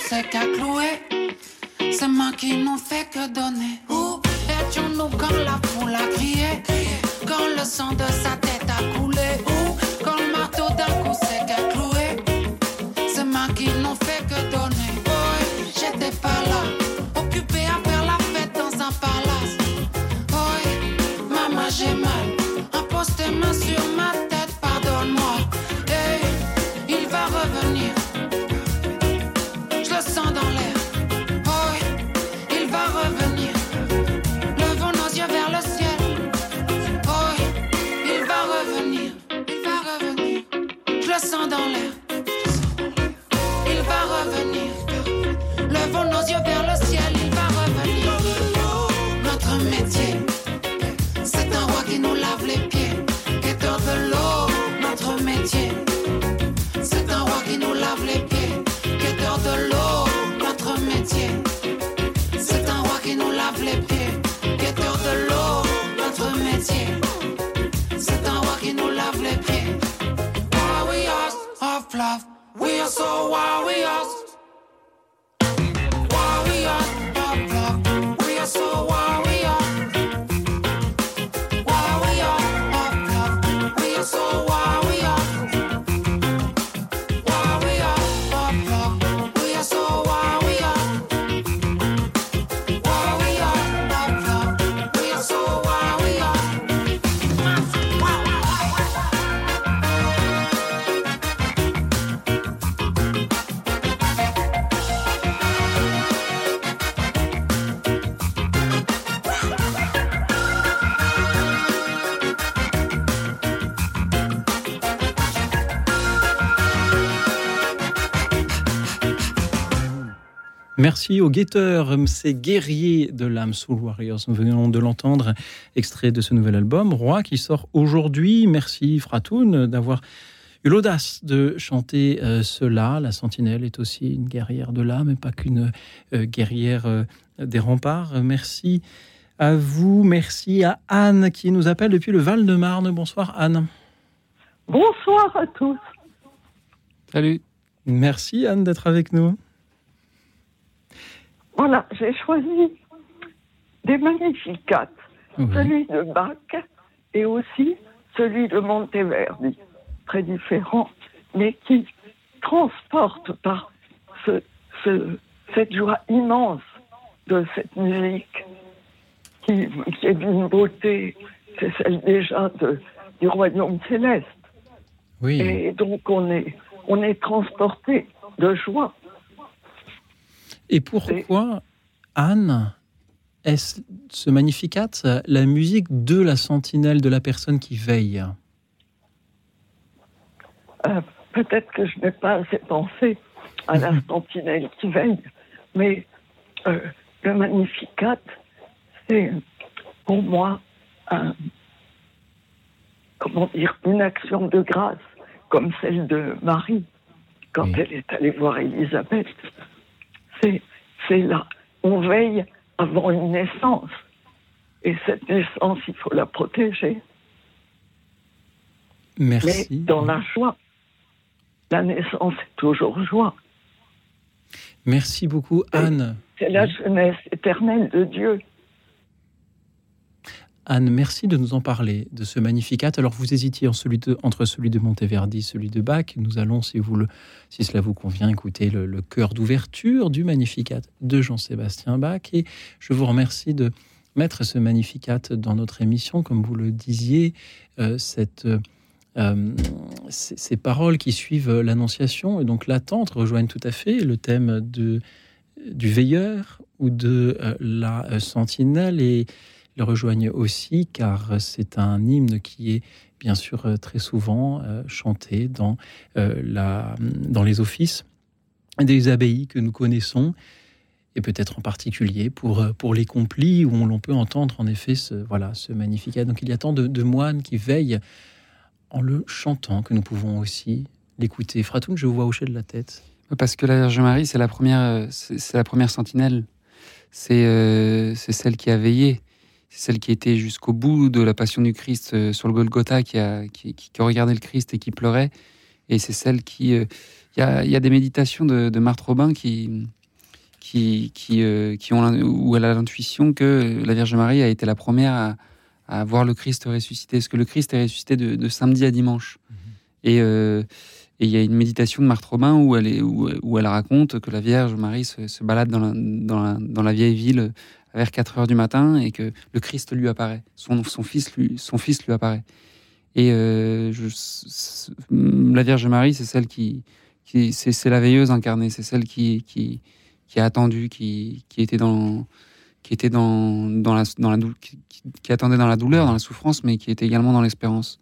s'est qu'à clouer. C'est moi qui n'ont fait que donner. Où étions-nous quand la foule a crié? Quand le sang de Merci aux guetteurs, ces guerriers de l'âme Soul Warriors. Nous venons de l'entendre, extrait de ce nouvel album, Roi, qui sort aujourd'hui. Merci Fratoun d'avoir eu l'audace de chanter euh, cela. La sentinelle est aussi une guerrière de l'âme et pas qu'une euh, guerrière euh, des remparts. Merci à vous, merci à Anne qui nous appelle depuis le Val-de-Marne. Bonsoir Anne. Bonsoir à tous. Salut. Merci Anne d'être avec nous. Voilà, j'ai choisi des magnificates, celui de Bach et aussi celui de Monteverdi, très différents, mais qui transportent par ce, ce- cette joie immense de cette musique qui, qui est d'une beauté, c'est celle déjà de- du royaume céleste. Oui. Et donc on est, on est transporté de joie. Et pourquoi, Anne, est-ce ce magnificat la musique de la sentinelle, de la personne qui veille? Euh, Peut-être que je n'ai pas assez pensé à la sentinelle qui veille, mais euh, le Magnificat, c'est pour moi un- comment dire, une action de grâce, comme celle de Marie quand elle est allée voir Élisabeth. C'est, là. On veille avant une naissance. Et cette naissance, il faut la protéger. Merci. Mais dans la joie. La naissance est toujours joie. Merci beaucoup, Anne. C'est la jeunesse éternelle de Dieu. Anne, merci de nous en parler, de ce Magnificat. Alors, vous hésitiez entre celui de Monteverdi et celui de Bach. Nous allons, si, vous le, si cela vous convient, écouter le, chœur d'ouverture du Magnificat de Jean-Sébastien Bach. Et je vous remercie de mettre ce Magnificat dans notre émission. Comme vous le disiez, euh, euh, ces, paroles qui suivent l'Annonciation et donc l'attente rejoignent tout à fait le thème du veilleur ou de la sentinelle et le rejoignent aussi car c'est un hymne qui est bien sûr très souvent chanté dans, la, dans les offices des abbayes que nous connaissons et peut-être en particulier pour, euh, pour les complis, où l'on peut entendre en effet ce, voilà, ce magnificat. Donc il y a tant de, moines qui veillent en le chantant que nous pouvons aussi l'écouter. Fratoun, je vous vois hocher de la tête. Parce que la Vierge Marie, c'est la première, euh, c'est la première sentinelle. C'est euh, celle qui a veillé. C'est celle qui était jusqu'au bout de la passion du Christ sur le Golgotha, qui a, qui, qui, a regardé le Christ et qui pleurait. Et c'est celle qui. Il y, a, y, a, des méditations de, de Marthe Robin qui, qui, qui, euh, qui ont, où elle a l'intuition que la Vierge Marie a été la première à, voir le Christ ressuscité. Parce que le Christ est ressuscité de, samedi à dimanche. Mhm. Euh, et il y a une méditation de Marthe Robin où elle, où, elle raconte que la Vierge Marie se, balade dans la, dans, la, dans la, vieille ville vers 4 heures du matin et que le Christ lui apparaît. Son, son, fils, lui, son fils lui apparaît. Et euh, la Vierge Marie, c'est celle qui, qui c'est la veilleuse incarnée, c'est celle qui, qui, qui a attendu, qui, qui était dans qui était dans, dans la, dans la qui, attendait dans la douleur, dans la souffrance, mais qui était également dans l'espérance.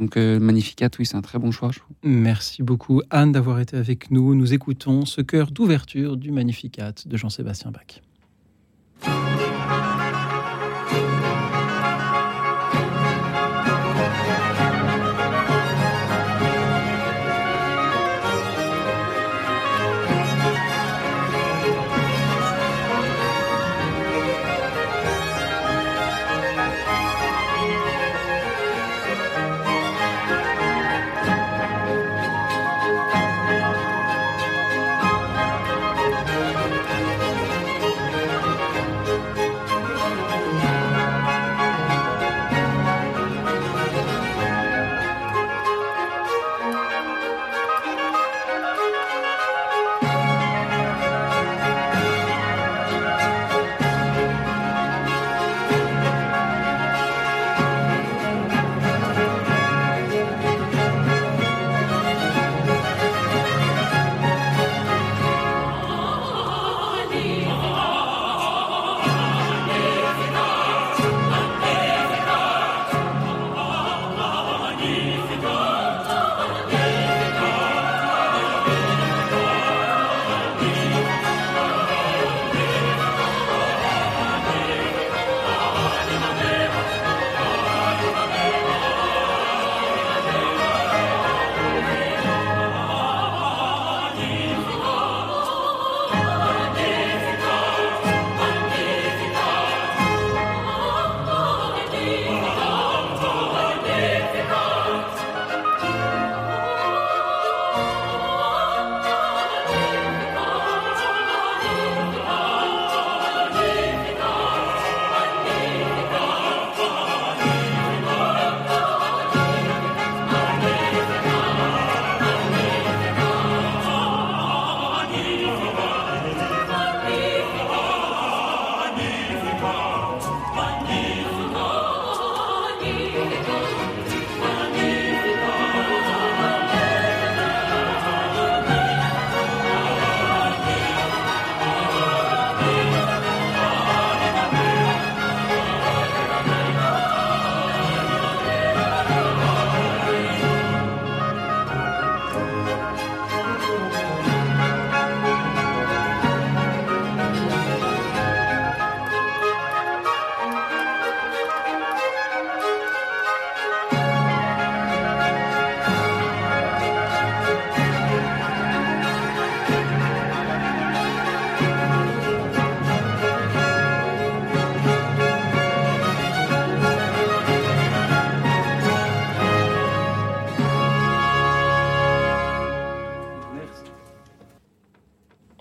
Donc euh, Magnificat, oui, c'est un très bon choix. Merci beaucoup Anne d'avoir été avec nous. Nous écoutons ce cœur d'ouverture du Magnificat de Jean-Sébastien Bach.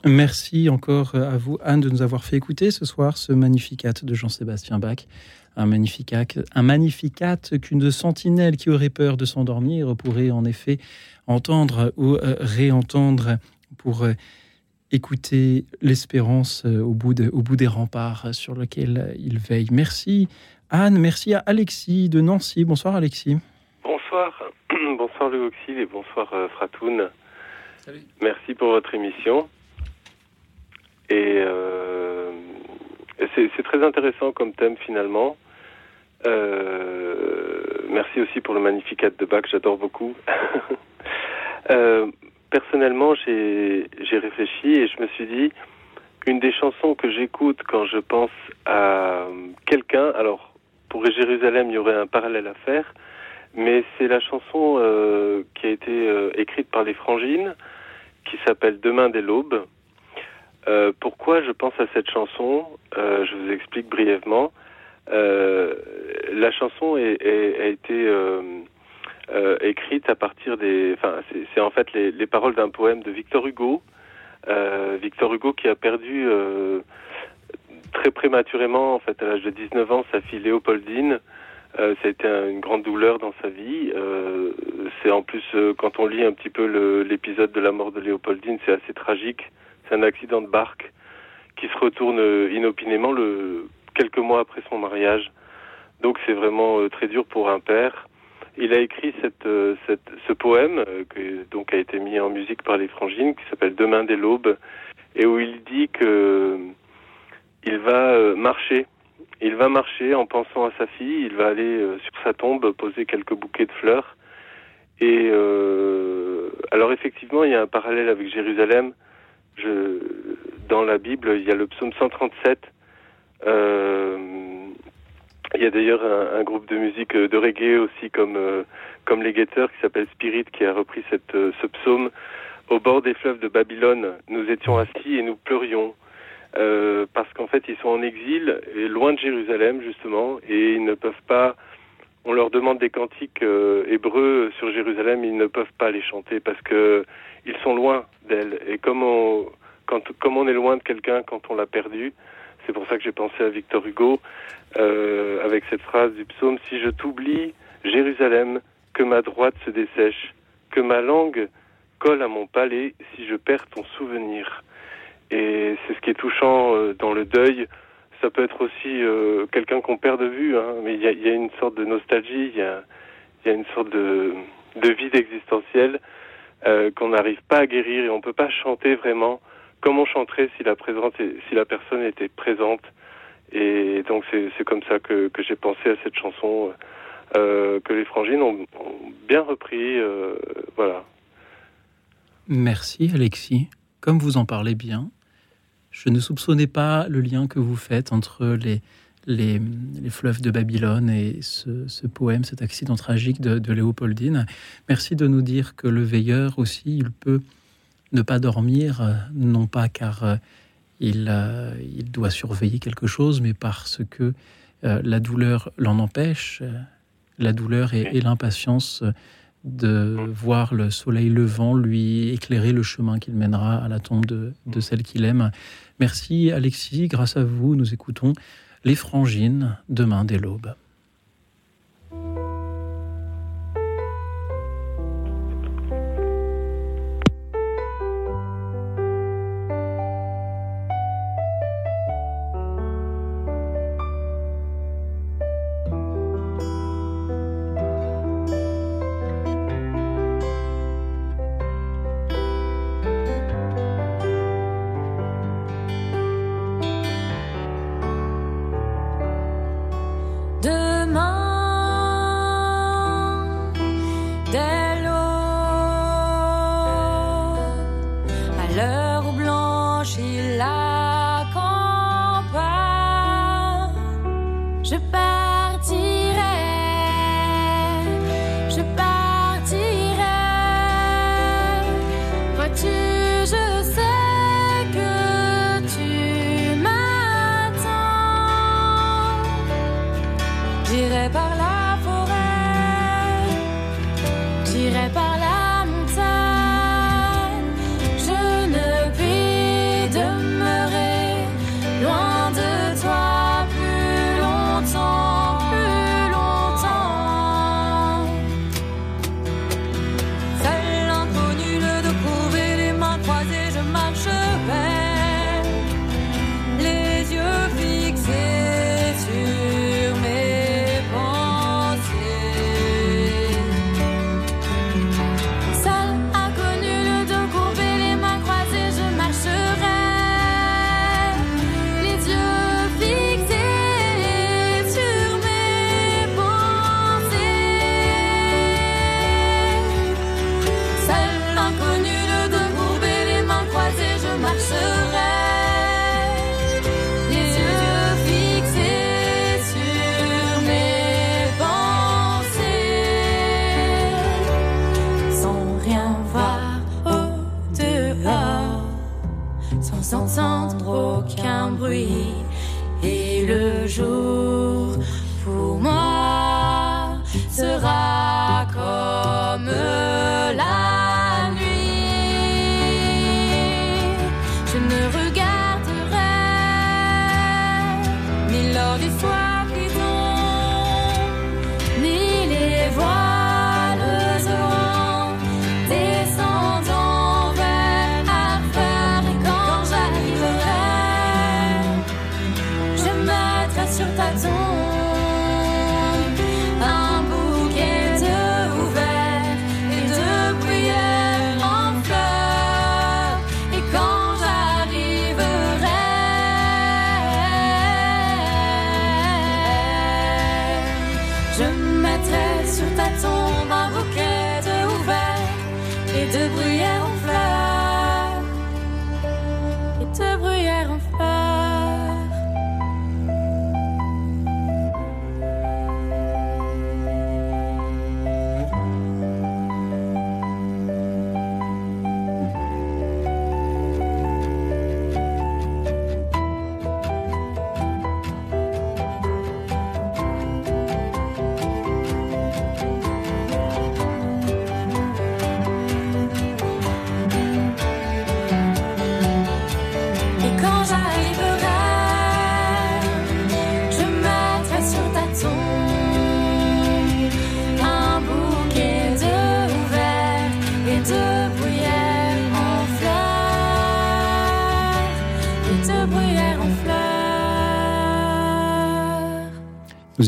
Merci encore à vous, Anne, de nous avoir fait écouter ce soir ce Magnificat de Jean-Sébastien Bach. Un magnificat, un magnificat qu'une sentinelle qui aurait peur de s'endormir pourrait en effet entendre ou euh, réentendre pour euh, écouter l'espérance euh, au, bout au bout des remparts sur lesquels il veille. Merci Anne, merci à Alexis de Nancy. Bonsoir Alexis. Bonsoir, bonsoir Louis et bonsoir Fratoun. Salut. Merci pour votre émission. Et c'est très intéressant comme thème finalement. merci aussi pour le Magnificat de Bach, j'adore beaucoup. personnellement, j'ai réfléchi et je me suis dit, une des chansons que j'écoute quand je pense à quelqu'un, alors pour Jérusalem, il y aurait un parallèle à faire, mais c'est la chanson euh, qui a été euh, écrite par les Frangines, qui s'appelle Demain des l'aube. Euh, pourquoi je pense à cette chanson Je vous explique brièvement. la chanson a été écrite à partir des... Enfin, c'est en fait les, les paroles d'un poème de Victor Hugo. Victor Hugo qui a perdu très prématurément, en fait, à l'âge de 19 ans, sa fille Léopoldine. Euh, ça a été une grande douleur dans sa vie. Euh, c'est en plus, euh, quand on lit un petit peu l'épisode de la mort de Léopoldine, c'est assez tragique. C'est un accident de barque qui se retourne inopinément le, quelques mois après son mariage. Donc c'est vraiment très dur pour un père. Il a écrit cette, ce poème qui a été mis en musique par les Frangines, qui s'appelle Demain des l'aube, et où il dit que il va euh, marcher. Il va marcher en pensant à sa fille, il va aller euh, sur sa tombe poser quelques bouquets de fleurs. Et euh, alors effectivement, il y a un parallèle avec Jérusalem. Je, dans la Bible, il y a le psaume 137. Euh, il y a d'ailleurs un, groupe de musique de reggae aussi comme comme les Getters qui s'appelle Spirit qui a repris cette, ce psaume. Au bord des fleuves de Babylone, nous étions assis et nous pleurions. Euh, parce qu'en fait ils sont en exil et loin de Jérusalem justement et ils ne peuvent pas on leur demande des cantiques euh, hébreux sur Jérusalem ils ne peuvent pas les chanter parce que ils sont loin d'elle et comme on quand comme on est loin de quelqu'un quand on l'a perdu c'est pour ça que j'ai pensé à Victor Hugo euh, avec cette phrase du psaume si je t'oublie Jérusalem que ma droite se dessèche que ma langue colle à mon palais si je perds ton souvenir et c'est ce qui est touchant euh, dans le deuil. Ça peut être aussi euh, quelqu'un qu'on perd de vue, hein, mais il y a, une sorte de nostalgie, il y a, une sorte de, de vide existentiel euh, qu'on n'arrive pas à guérir et on peut pas chanter vraiment comme on chanterait si la, personne était présente. Et donc c'est comme ça que, j'ai pensé à cette chanson euh, que les frangines ont, ont bien repris. Voilà. Merci Alexis. Comme vous en parlez bien, je ne soupçonnais pas le lien que vous faites entre les, les, fleuves de Babylone et ce, poème, cet accident tragique de, Léopoldine. Merci de nous dire que le veilleur aussi, il peut ne pas dormir, euh, non pas car euh, il, euh, il doit surveiller quelque chose, mais parce que la douleur l'en empêche, la douleur et, et l'impatience de voir le soleil levant lui éclairer le chemin qu'il mènera à la tombe de, de celle qu'il aime. Merci Alexis, grâce à vous, nous écoutons Les Frangines demain dès l'aube.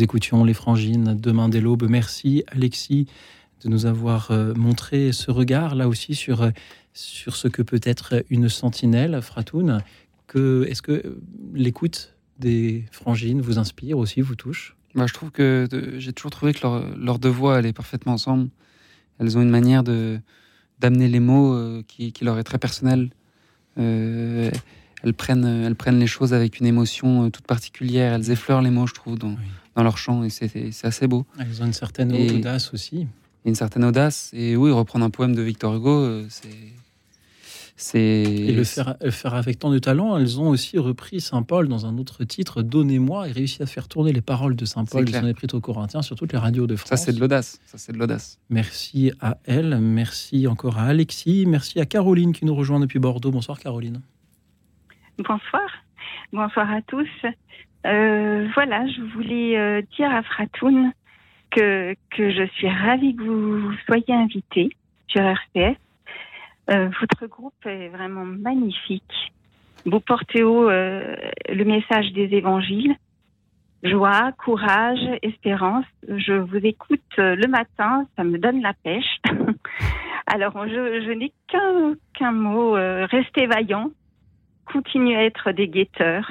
Nous écoutions les frangines demain dès l'aube. Merci Alexis de nous avoir euh, montré ce regard là aussi sur, euh, sur ce que peut être une sentinelle, Fratoun. Que, Est-ce que euh, l'écoute des frangines vous inspire aussi, vous touche? Bah, je trouve que de- j'ai toujours trouvé que leur, leurs deux voix allaient parfaitement ensemble. Elles ont une manière de d'amener les mots euh, qui, qui leur est très personnelle. Euh, elles, prennent, elles prennent les choses avec une émotion toute particulière. Elles effleurent les mots, je trouve, dans, dans leur chant. Et c'est assez beau. Elles ont une certaine Et- audace aussi. Une certaine audace. Et oui, reprendre un poème de Victor Hugo, euh, c'est. Et le faire, le faire avec tant de talent, elles ont aussi repris Saint Paul dans un autre titre, Donnez-moi, et réussi à faire tourner les paroles de Saint Paul de son épître aux Corinthiens sur toutes les radios de France. Ça, c'est de l'audace. Ça, c'est de l'audace. Merci à elle, merci encore à Alexis, merci à Caroline qui nous rejoint depuis Bordeaux. Bonsoir Caroline. Bonsoir. Bonsoir à tous. Euh, voilà, je voulais euh, dire à Fratoun que, je suis ravie que vous soyez invité sur RCS. Euh, votre groupe est vraiment magnifique. Vous portez haut le message des évangiles. Joie, courage, espérance. Je vous écoute le matin, ça me donne la pêche. Alors, je, n'ai qu'un mot. restez vaillants, continuez à être des guetteurs.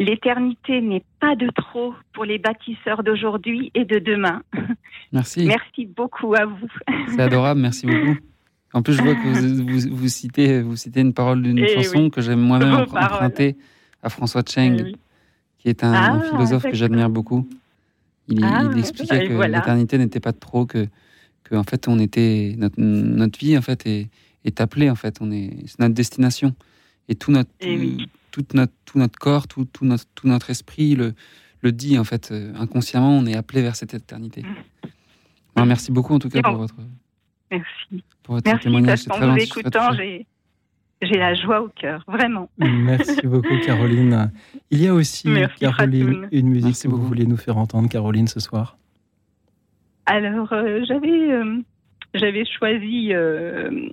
L'éternité n'est pas de trop pour les bâtisseurs d'aujourd'hui et de demain. Merci. Merci beaucoup à vous. C'est adorable, merci beaucoup. En plus, je vois que vous, vous, vous citez, vous citez une parole d'une Eh chanson oui. que j'aime moi-même emprunter à François Cheng, Eh oui. qui est un, Ah, philosophe que j'admire beaucoup. Il, Ah, il expliquait et que voilà. l'éternité n'était pas de trop, que, que en fait, on était notre, notre vie en fait est, est appelée en fait, on est c'est notre destination et tout notre Eh oui. Tout, toute notre tout notre corps, tout, tout notre tout notre esprit le le dit en fait euh, inconsciemment, on est appelé vers cette éternité. Alors, merci beaucoup en tout cas pour votre Merci. pour votre Merci témoignage. parce qu'en vous écoutant, j'ai j'ai la joie au cœur, vraiment. Merci beaucoup Caroline. Il y a aussi, Merci, Caroline, une musique Merci que vous beaucoup. vouliez nous faire entendre, Caroline, ce soir. Alors, euh, j'avais euh, j'avais choisi. euh,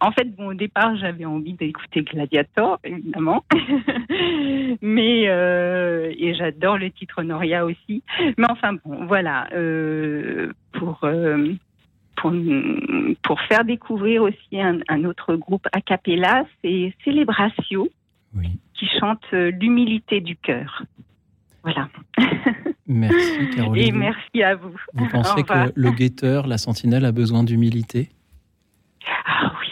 en fait, bon, au départ, j'avais envie d'écouter Gladiator, évidemment. Mais, euh, et j'adore le titre Noria aussi. Mais enfin, bon, voilà. euh, pour, euh, pour, pour faire découvrir aussi un, un autre groupe a cappella, c'est Célébratio, qui chante l'humilité du cœur. Voilà. Merci Caroline. Et merci à vous. Vous pensez que le guetteur, la sentinelle, a besoin d'humilité? Ah oui.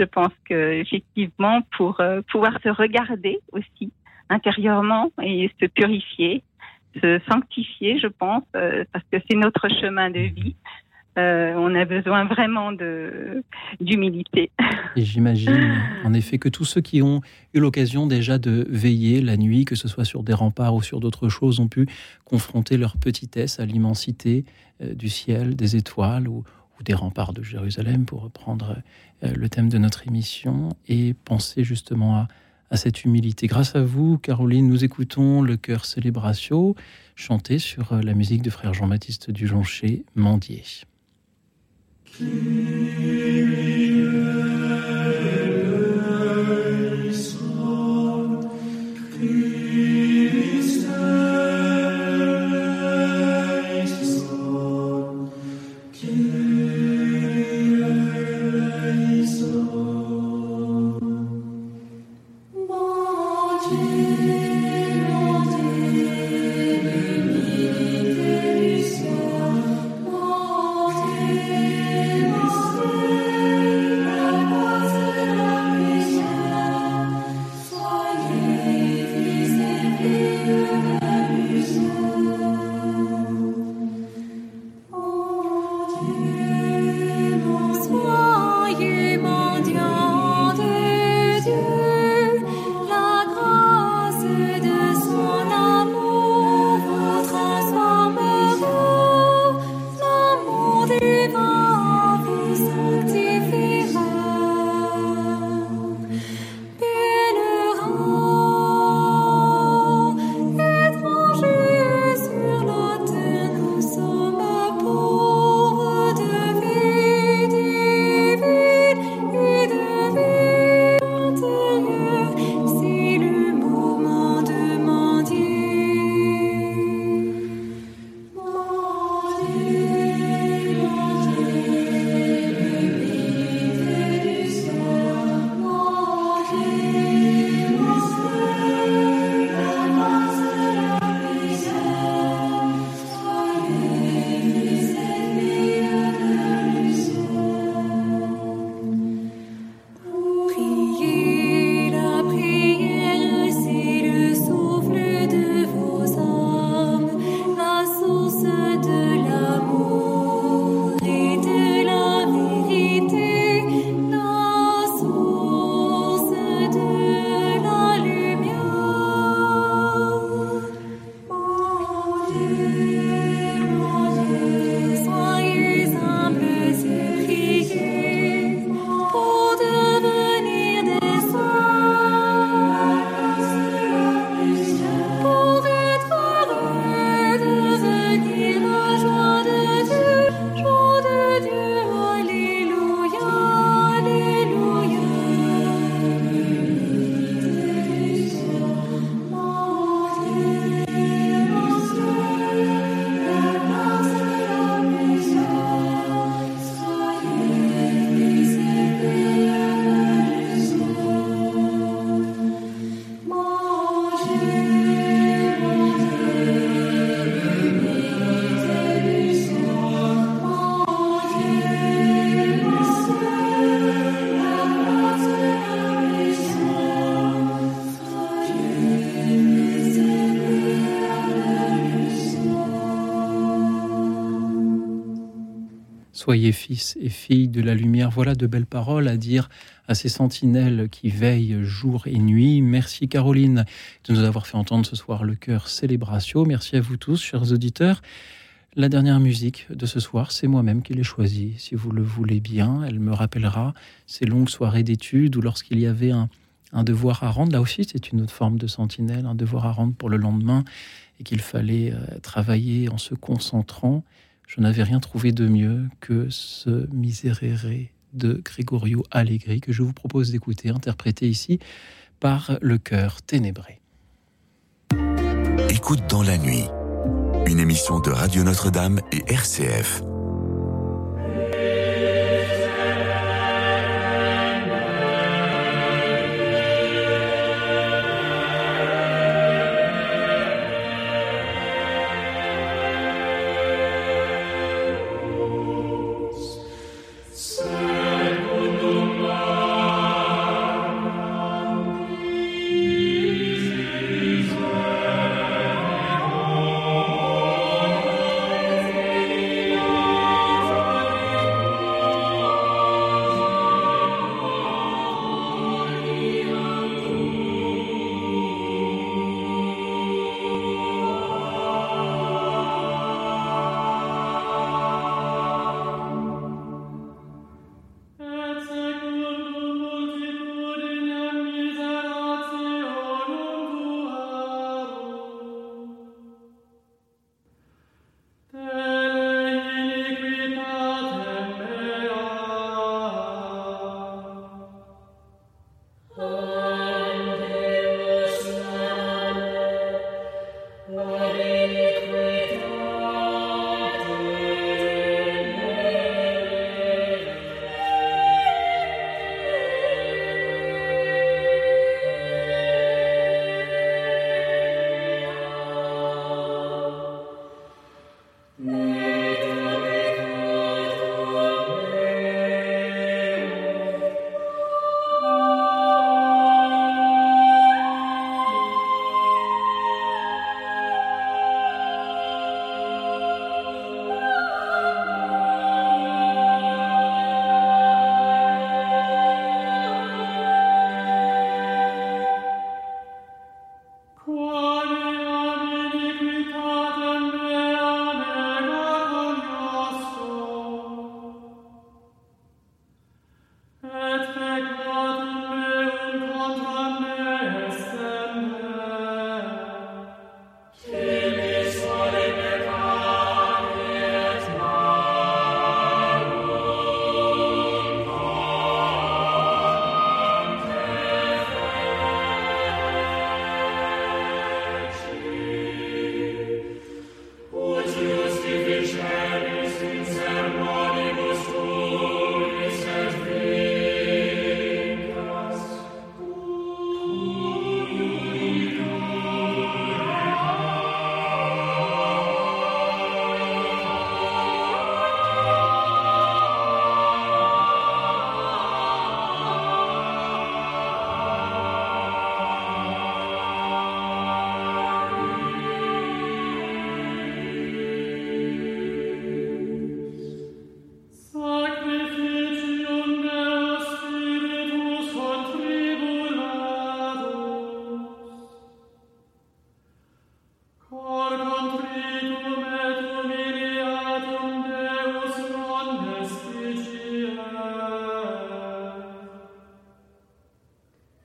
Je pense que effectivement, pour euh, pouvoir se regarder aussi intérieurement et se purifier, se sanctifier, je pense, euh, parce que c'est notre chemin de vie. euh, on a besoin vraiment d'humilité. Et j'imagine en effet que tous ceux qui ont eu l'occasion déjà de veiller la nuit, que ce soit sur des remparts ou sur d'autres choses, ont pu confronter leur petitesse à l'immensité du ciel, des étoiles ou, des remparts de Jérusalem, pour reprendre euh, le thème de notre émission, et penser justement à, cette humilité. Grâce à vous, Caroline, nous écoutons le chœur Célébratio chanter sur la musique de frère Jean-Baptiste Dujoncher, Mendier. Soyez fils et filles de la lumière. Voilà de belles paroles à dire à ces sentinelles qui veillent jour et nuit. Merci Caroline de nous avoir fait entendre ce soir le cœur Célébratio. Merci à vous tous, chers auditeurs. La dernière musique de ce soir, c'est moi-même qui l'ai choisie. Si vous le voulez bien, elle me rappellera ces longues soirées d'études où lorsqu'il y avait un, un devoir à rendre, là aussi c'est une autre forme de sentinelle, un devoir à rendre pour le lendemain et qu'il fallait euh, travailler en se concentrant je n'avais rien trouvé de mieux que ce Miserere de Gregorio Allegri que je vous propose d'écouter, interprété ici par le chœur ténébré. Écoute dans la nuit, une émission de Radio Notre-Dame et RCF.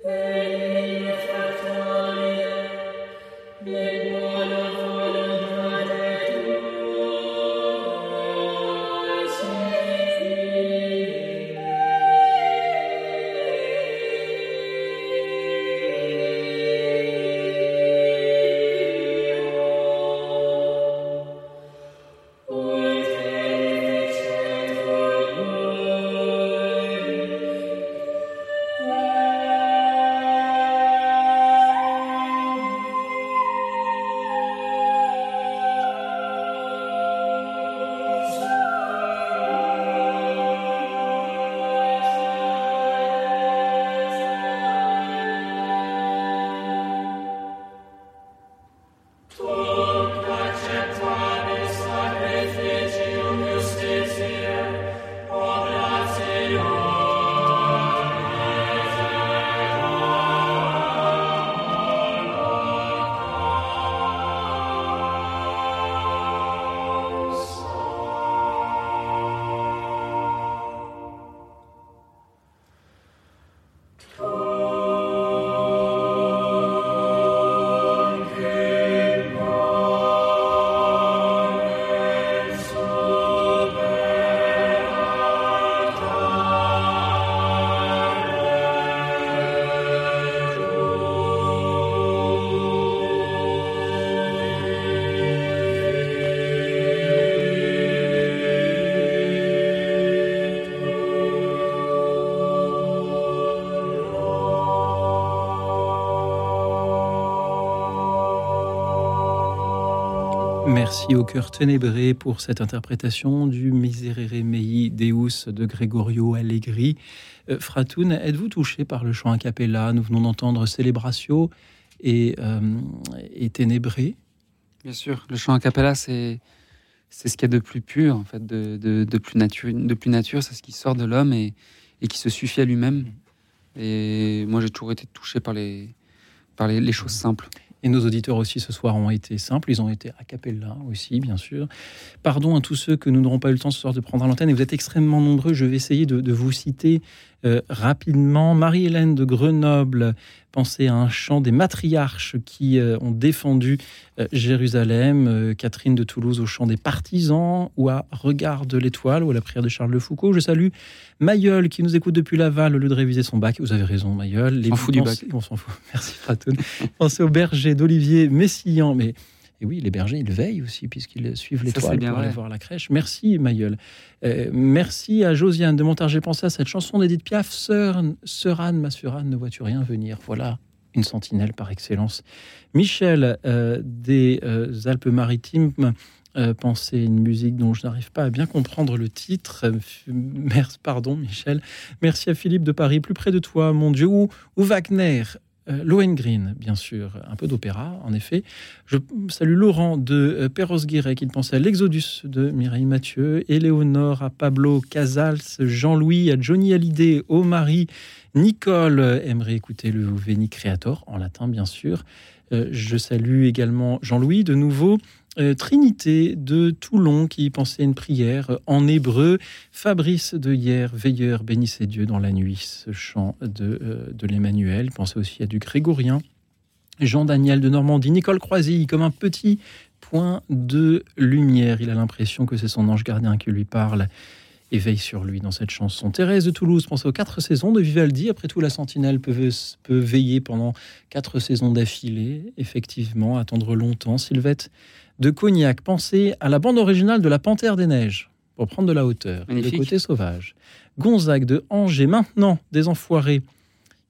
Hey. Cœur ténébré pour cette interprétation du Miserere Mei Deus de Gregorio Allegri. Euh, Fratoun, êtes-vous touché par le chant a cappella? Nous venons d'entendre Célébratio et, euh, et Ténébré. Bien sûr, le chant a cappella, c'est ce qu'il y a de plus pur, en fait, de, de, plus, nature, de plus nature, c'est ce qui sort de l'homme et, et, qui se suffit à lui-même. Et moi, j'ai toujours été touché par les, par les, les choses simples. Et nos auditeurs aussi ce soir ont été simples, ils ont été a cappella aussi, bien sûr. Pardon à tous ceux que nous n'aurons pas eu le temps ce soir de prendre à l'antenne, et vous êtes extrêmement nombreux, je vais essayer de, vous citer euh, rapidement. Marie-Hélène de Grenoble, pensez à un chant des matriarches qui euh, ont défendu euh, Jérusalem. Catherine de Toulouse au chant des partisans ou à Regard de l'étoile ou à la prière de Charles de Foucault. Je salue Mayol qui nous écoute depuis Laval au lieu de réviser son bac. Vous avez raison, Mayol. Les on fout du bac. On s'en fout. Merci, Fratoun. pensez au berger d'Olivier Messillan. Mais et oui, les bergers, ils veillent aussi, puisqu'ils suivent l'étoile pour aller voir la crèche. Merci, Mayol. Euh, merci à Josiane de Montargis. J'ai pensé à cette chanson d'Edith Piaf, Sœur, Sœur Anne, ma sœur Anne, ne vois-tu rien venir? Voilà une sentinelle par excellence. Michel euh, des euh, Alpes-Maritimes. pensez une musique dont je n'arrive pas à bien comprendre le titre. Merci, pardon, Michel. Merci à Philippe de Paris, plus près de toi, mon Dieu. Ou, ou Wagner, euh, Lohengrin, bien sûr, un peu d'opéra, en effet. Je salue Laurent de euh, Perros-Guirec, qui pensait à l'Exodus de Mireille Mathieu, Éléonore à Pablo Casals, Jean-Louis à Johnny Hallyday, au mari Nicole aimerait écouter le Veni Creator, en latin, bien sûr. Euh, je salue également Jean-Louis, de nouveau. Euh, Trinité de Toulon qui pensait une prière en hébreu. Fabrice de hier, veilleur, bénissez Dieu dans la nuit, ce chant de, euh, de l'Emmanuel. Pensez aussi à du grégorien. Jean-Daniel de Normandie, Nicole Croisy, comme un petit point de lumière. Il a l'impression que c'est son ange gardien qui lui parle et veille sur lui dans cette chanson. Thérèse de Toulouse pensez aux quatre saisons de Vivaldi. Après tout, la sentinelle peut, peut veiller pendant quatre saisons d'affilée, effectivement, attendre longtemps. Sylvette de Cognac. Pensez à la bande originale de La Panthère des Neiges, pour prendre de la hauteur, le côté sauvage. Gonzague de Angers, maintenant des enfoirés.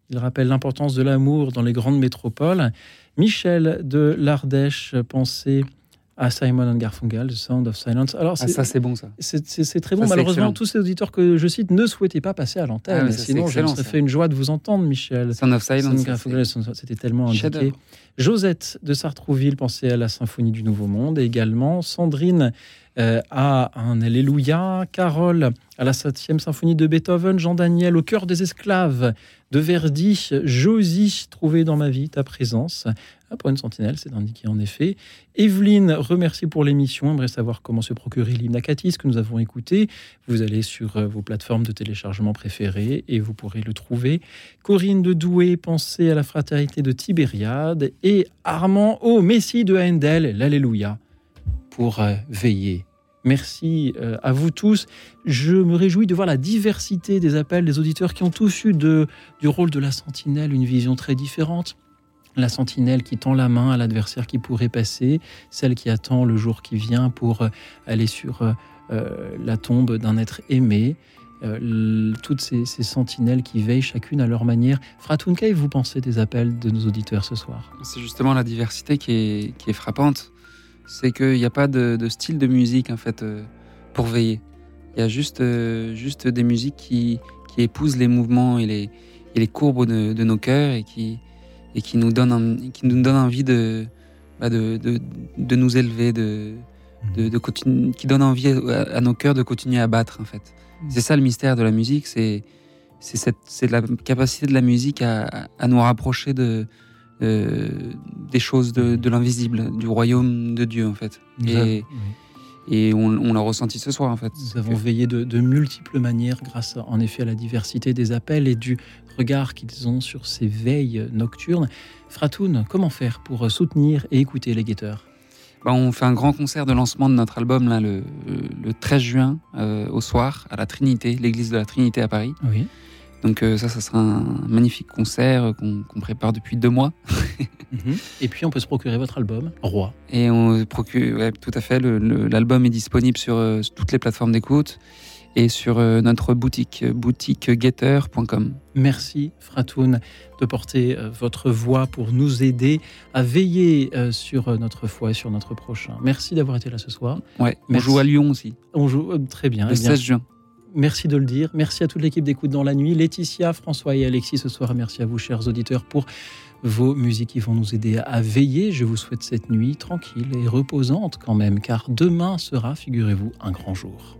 Il rappelle l'importance de l'amour dans les grandes métropoles. Michel de l'Ardèche, pensez à Simon and Garfunkel, The Sound of Silence. Alors, ah, ça, c'est bon, ça. C'est très bon. Malheureusement, tous ces auditeurs que je cite ne souhaitaient pas passer à l'antenne. Ah, Sinon, ça me fait une joie de vous entendre, Michel. Sound of Silence. C'était tellement indiqué. Josette de Sartrouville pensait à la Symphonie du Nouveau Monde. également, Sandrine euh, à un Alléluia. Carole à la 7e symphonie de Beethoven. Jean-Daniel au cœur des esclaves de Verdi. Josie, trouvé dans ma vie ta présence. Pour une sentinelle, c'est indiqué en effet. Evelyne, remercie pour l'émission. Aimerait savoir comment se procurer l'hymne que nous avons écouté. Vous allez sur euh, vos plateformes de téléchargement préférées et vous pourrez le trouver. Corinne de Douai, pensez à la fraternité de Tibériade. Et Armand au Messie de Handel, l'Alléluia pour euh, veiller. Merci euh, à vous tous. Je me réjouis de voir la diversité des appels des auditeurs qui ont tous eu du rôle de la sentinelle une vision très différente. La sentinelle qui tend la main à l'adversaire qui pourrait passer, celle qui attend le jour qui vient pour euh, aller sur la tombe d'un être aimé. toutes ces, sentinelles qui veillent chacune à leur manière. Fratoun, vous pensez des appels de nos auditeurs ce soir? C'est justement la diversité qui est, qui est frappante c'est qu'il n'y a pas de, style de musique en fait euh, pour veiller. Il y a juste, euh, juste des musiques qui, qui, épousent les mouvements et les, et les courbes de, nos cœurs et qui, et qui, nous, donnent, qui nous donnent envie de, bah de, de, nous élever, de, de, de qui donnent envie à, nos cœurs de continuer à battre en fait. Mm. C'est ça le mystère de la musique, c'est c'est la capacité de la musique à, à nous rapprocher de, euh, des choses de, l'invisible, du royaume de Dieu en fait. Et, et on, l'a ressenti ce soir en fait. Nous avons veillé de, multiples manières grâce en effet à la diversité des appels et du regard qu'ils ont sur ces veilles nocturnes. Fratoun, comment faire pour soutenir et écouter les guetteurs? Bah, on fait un grand concert de lancement de notre album là, le, 13 juin euh, au soir à la Trinité, l'église de la Trinité à Paris. Oui. Donc euh, ça, ça sera un magnifique concert qu'on prépare depuis deux mois. Mhm. Et puis on peut se procurer votre album, Roi. Et on procure, tout à fait, l'album est disponible sur euh, toutes les plateformes d'écoute. Et sur euh, notre boutique, boutiquegetter.com. Merci Fratoun de porter euh, votre voix pour nous aider à veiller euh, sur notre foi et sur notre prochain. Merci d'avoir été là ce soir. Ouais, on joue à Lyon aussi. On joue très bien. Le 16 juin. Merci de le dire. Merci à toute l'équipe d'écoute dans la nuit. Laetitia, François et Alexis ce soir. Merci à vous, chers auditeurs, pour vos musiques qui vont nous aider à veiller. Je vous souhaite cette nuit tranquille et reposante quand même, car demain sera, figurez-vous, un grand jour.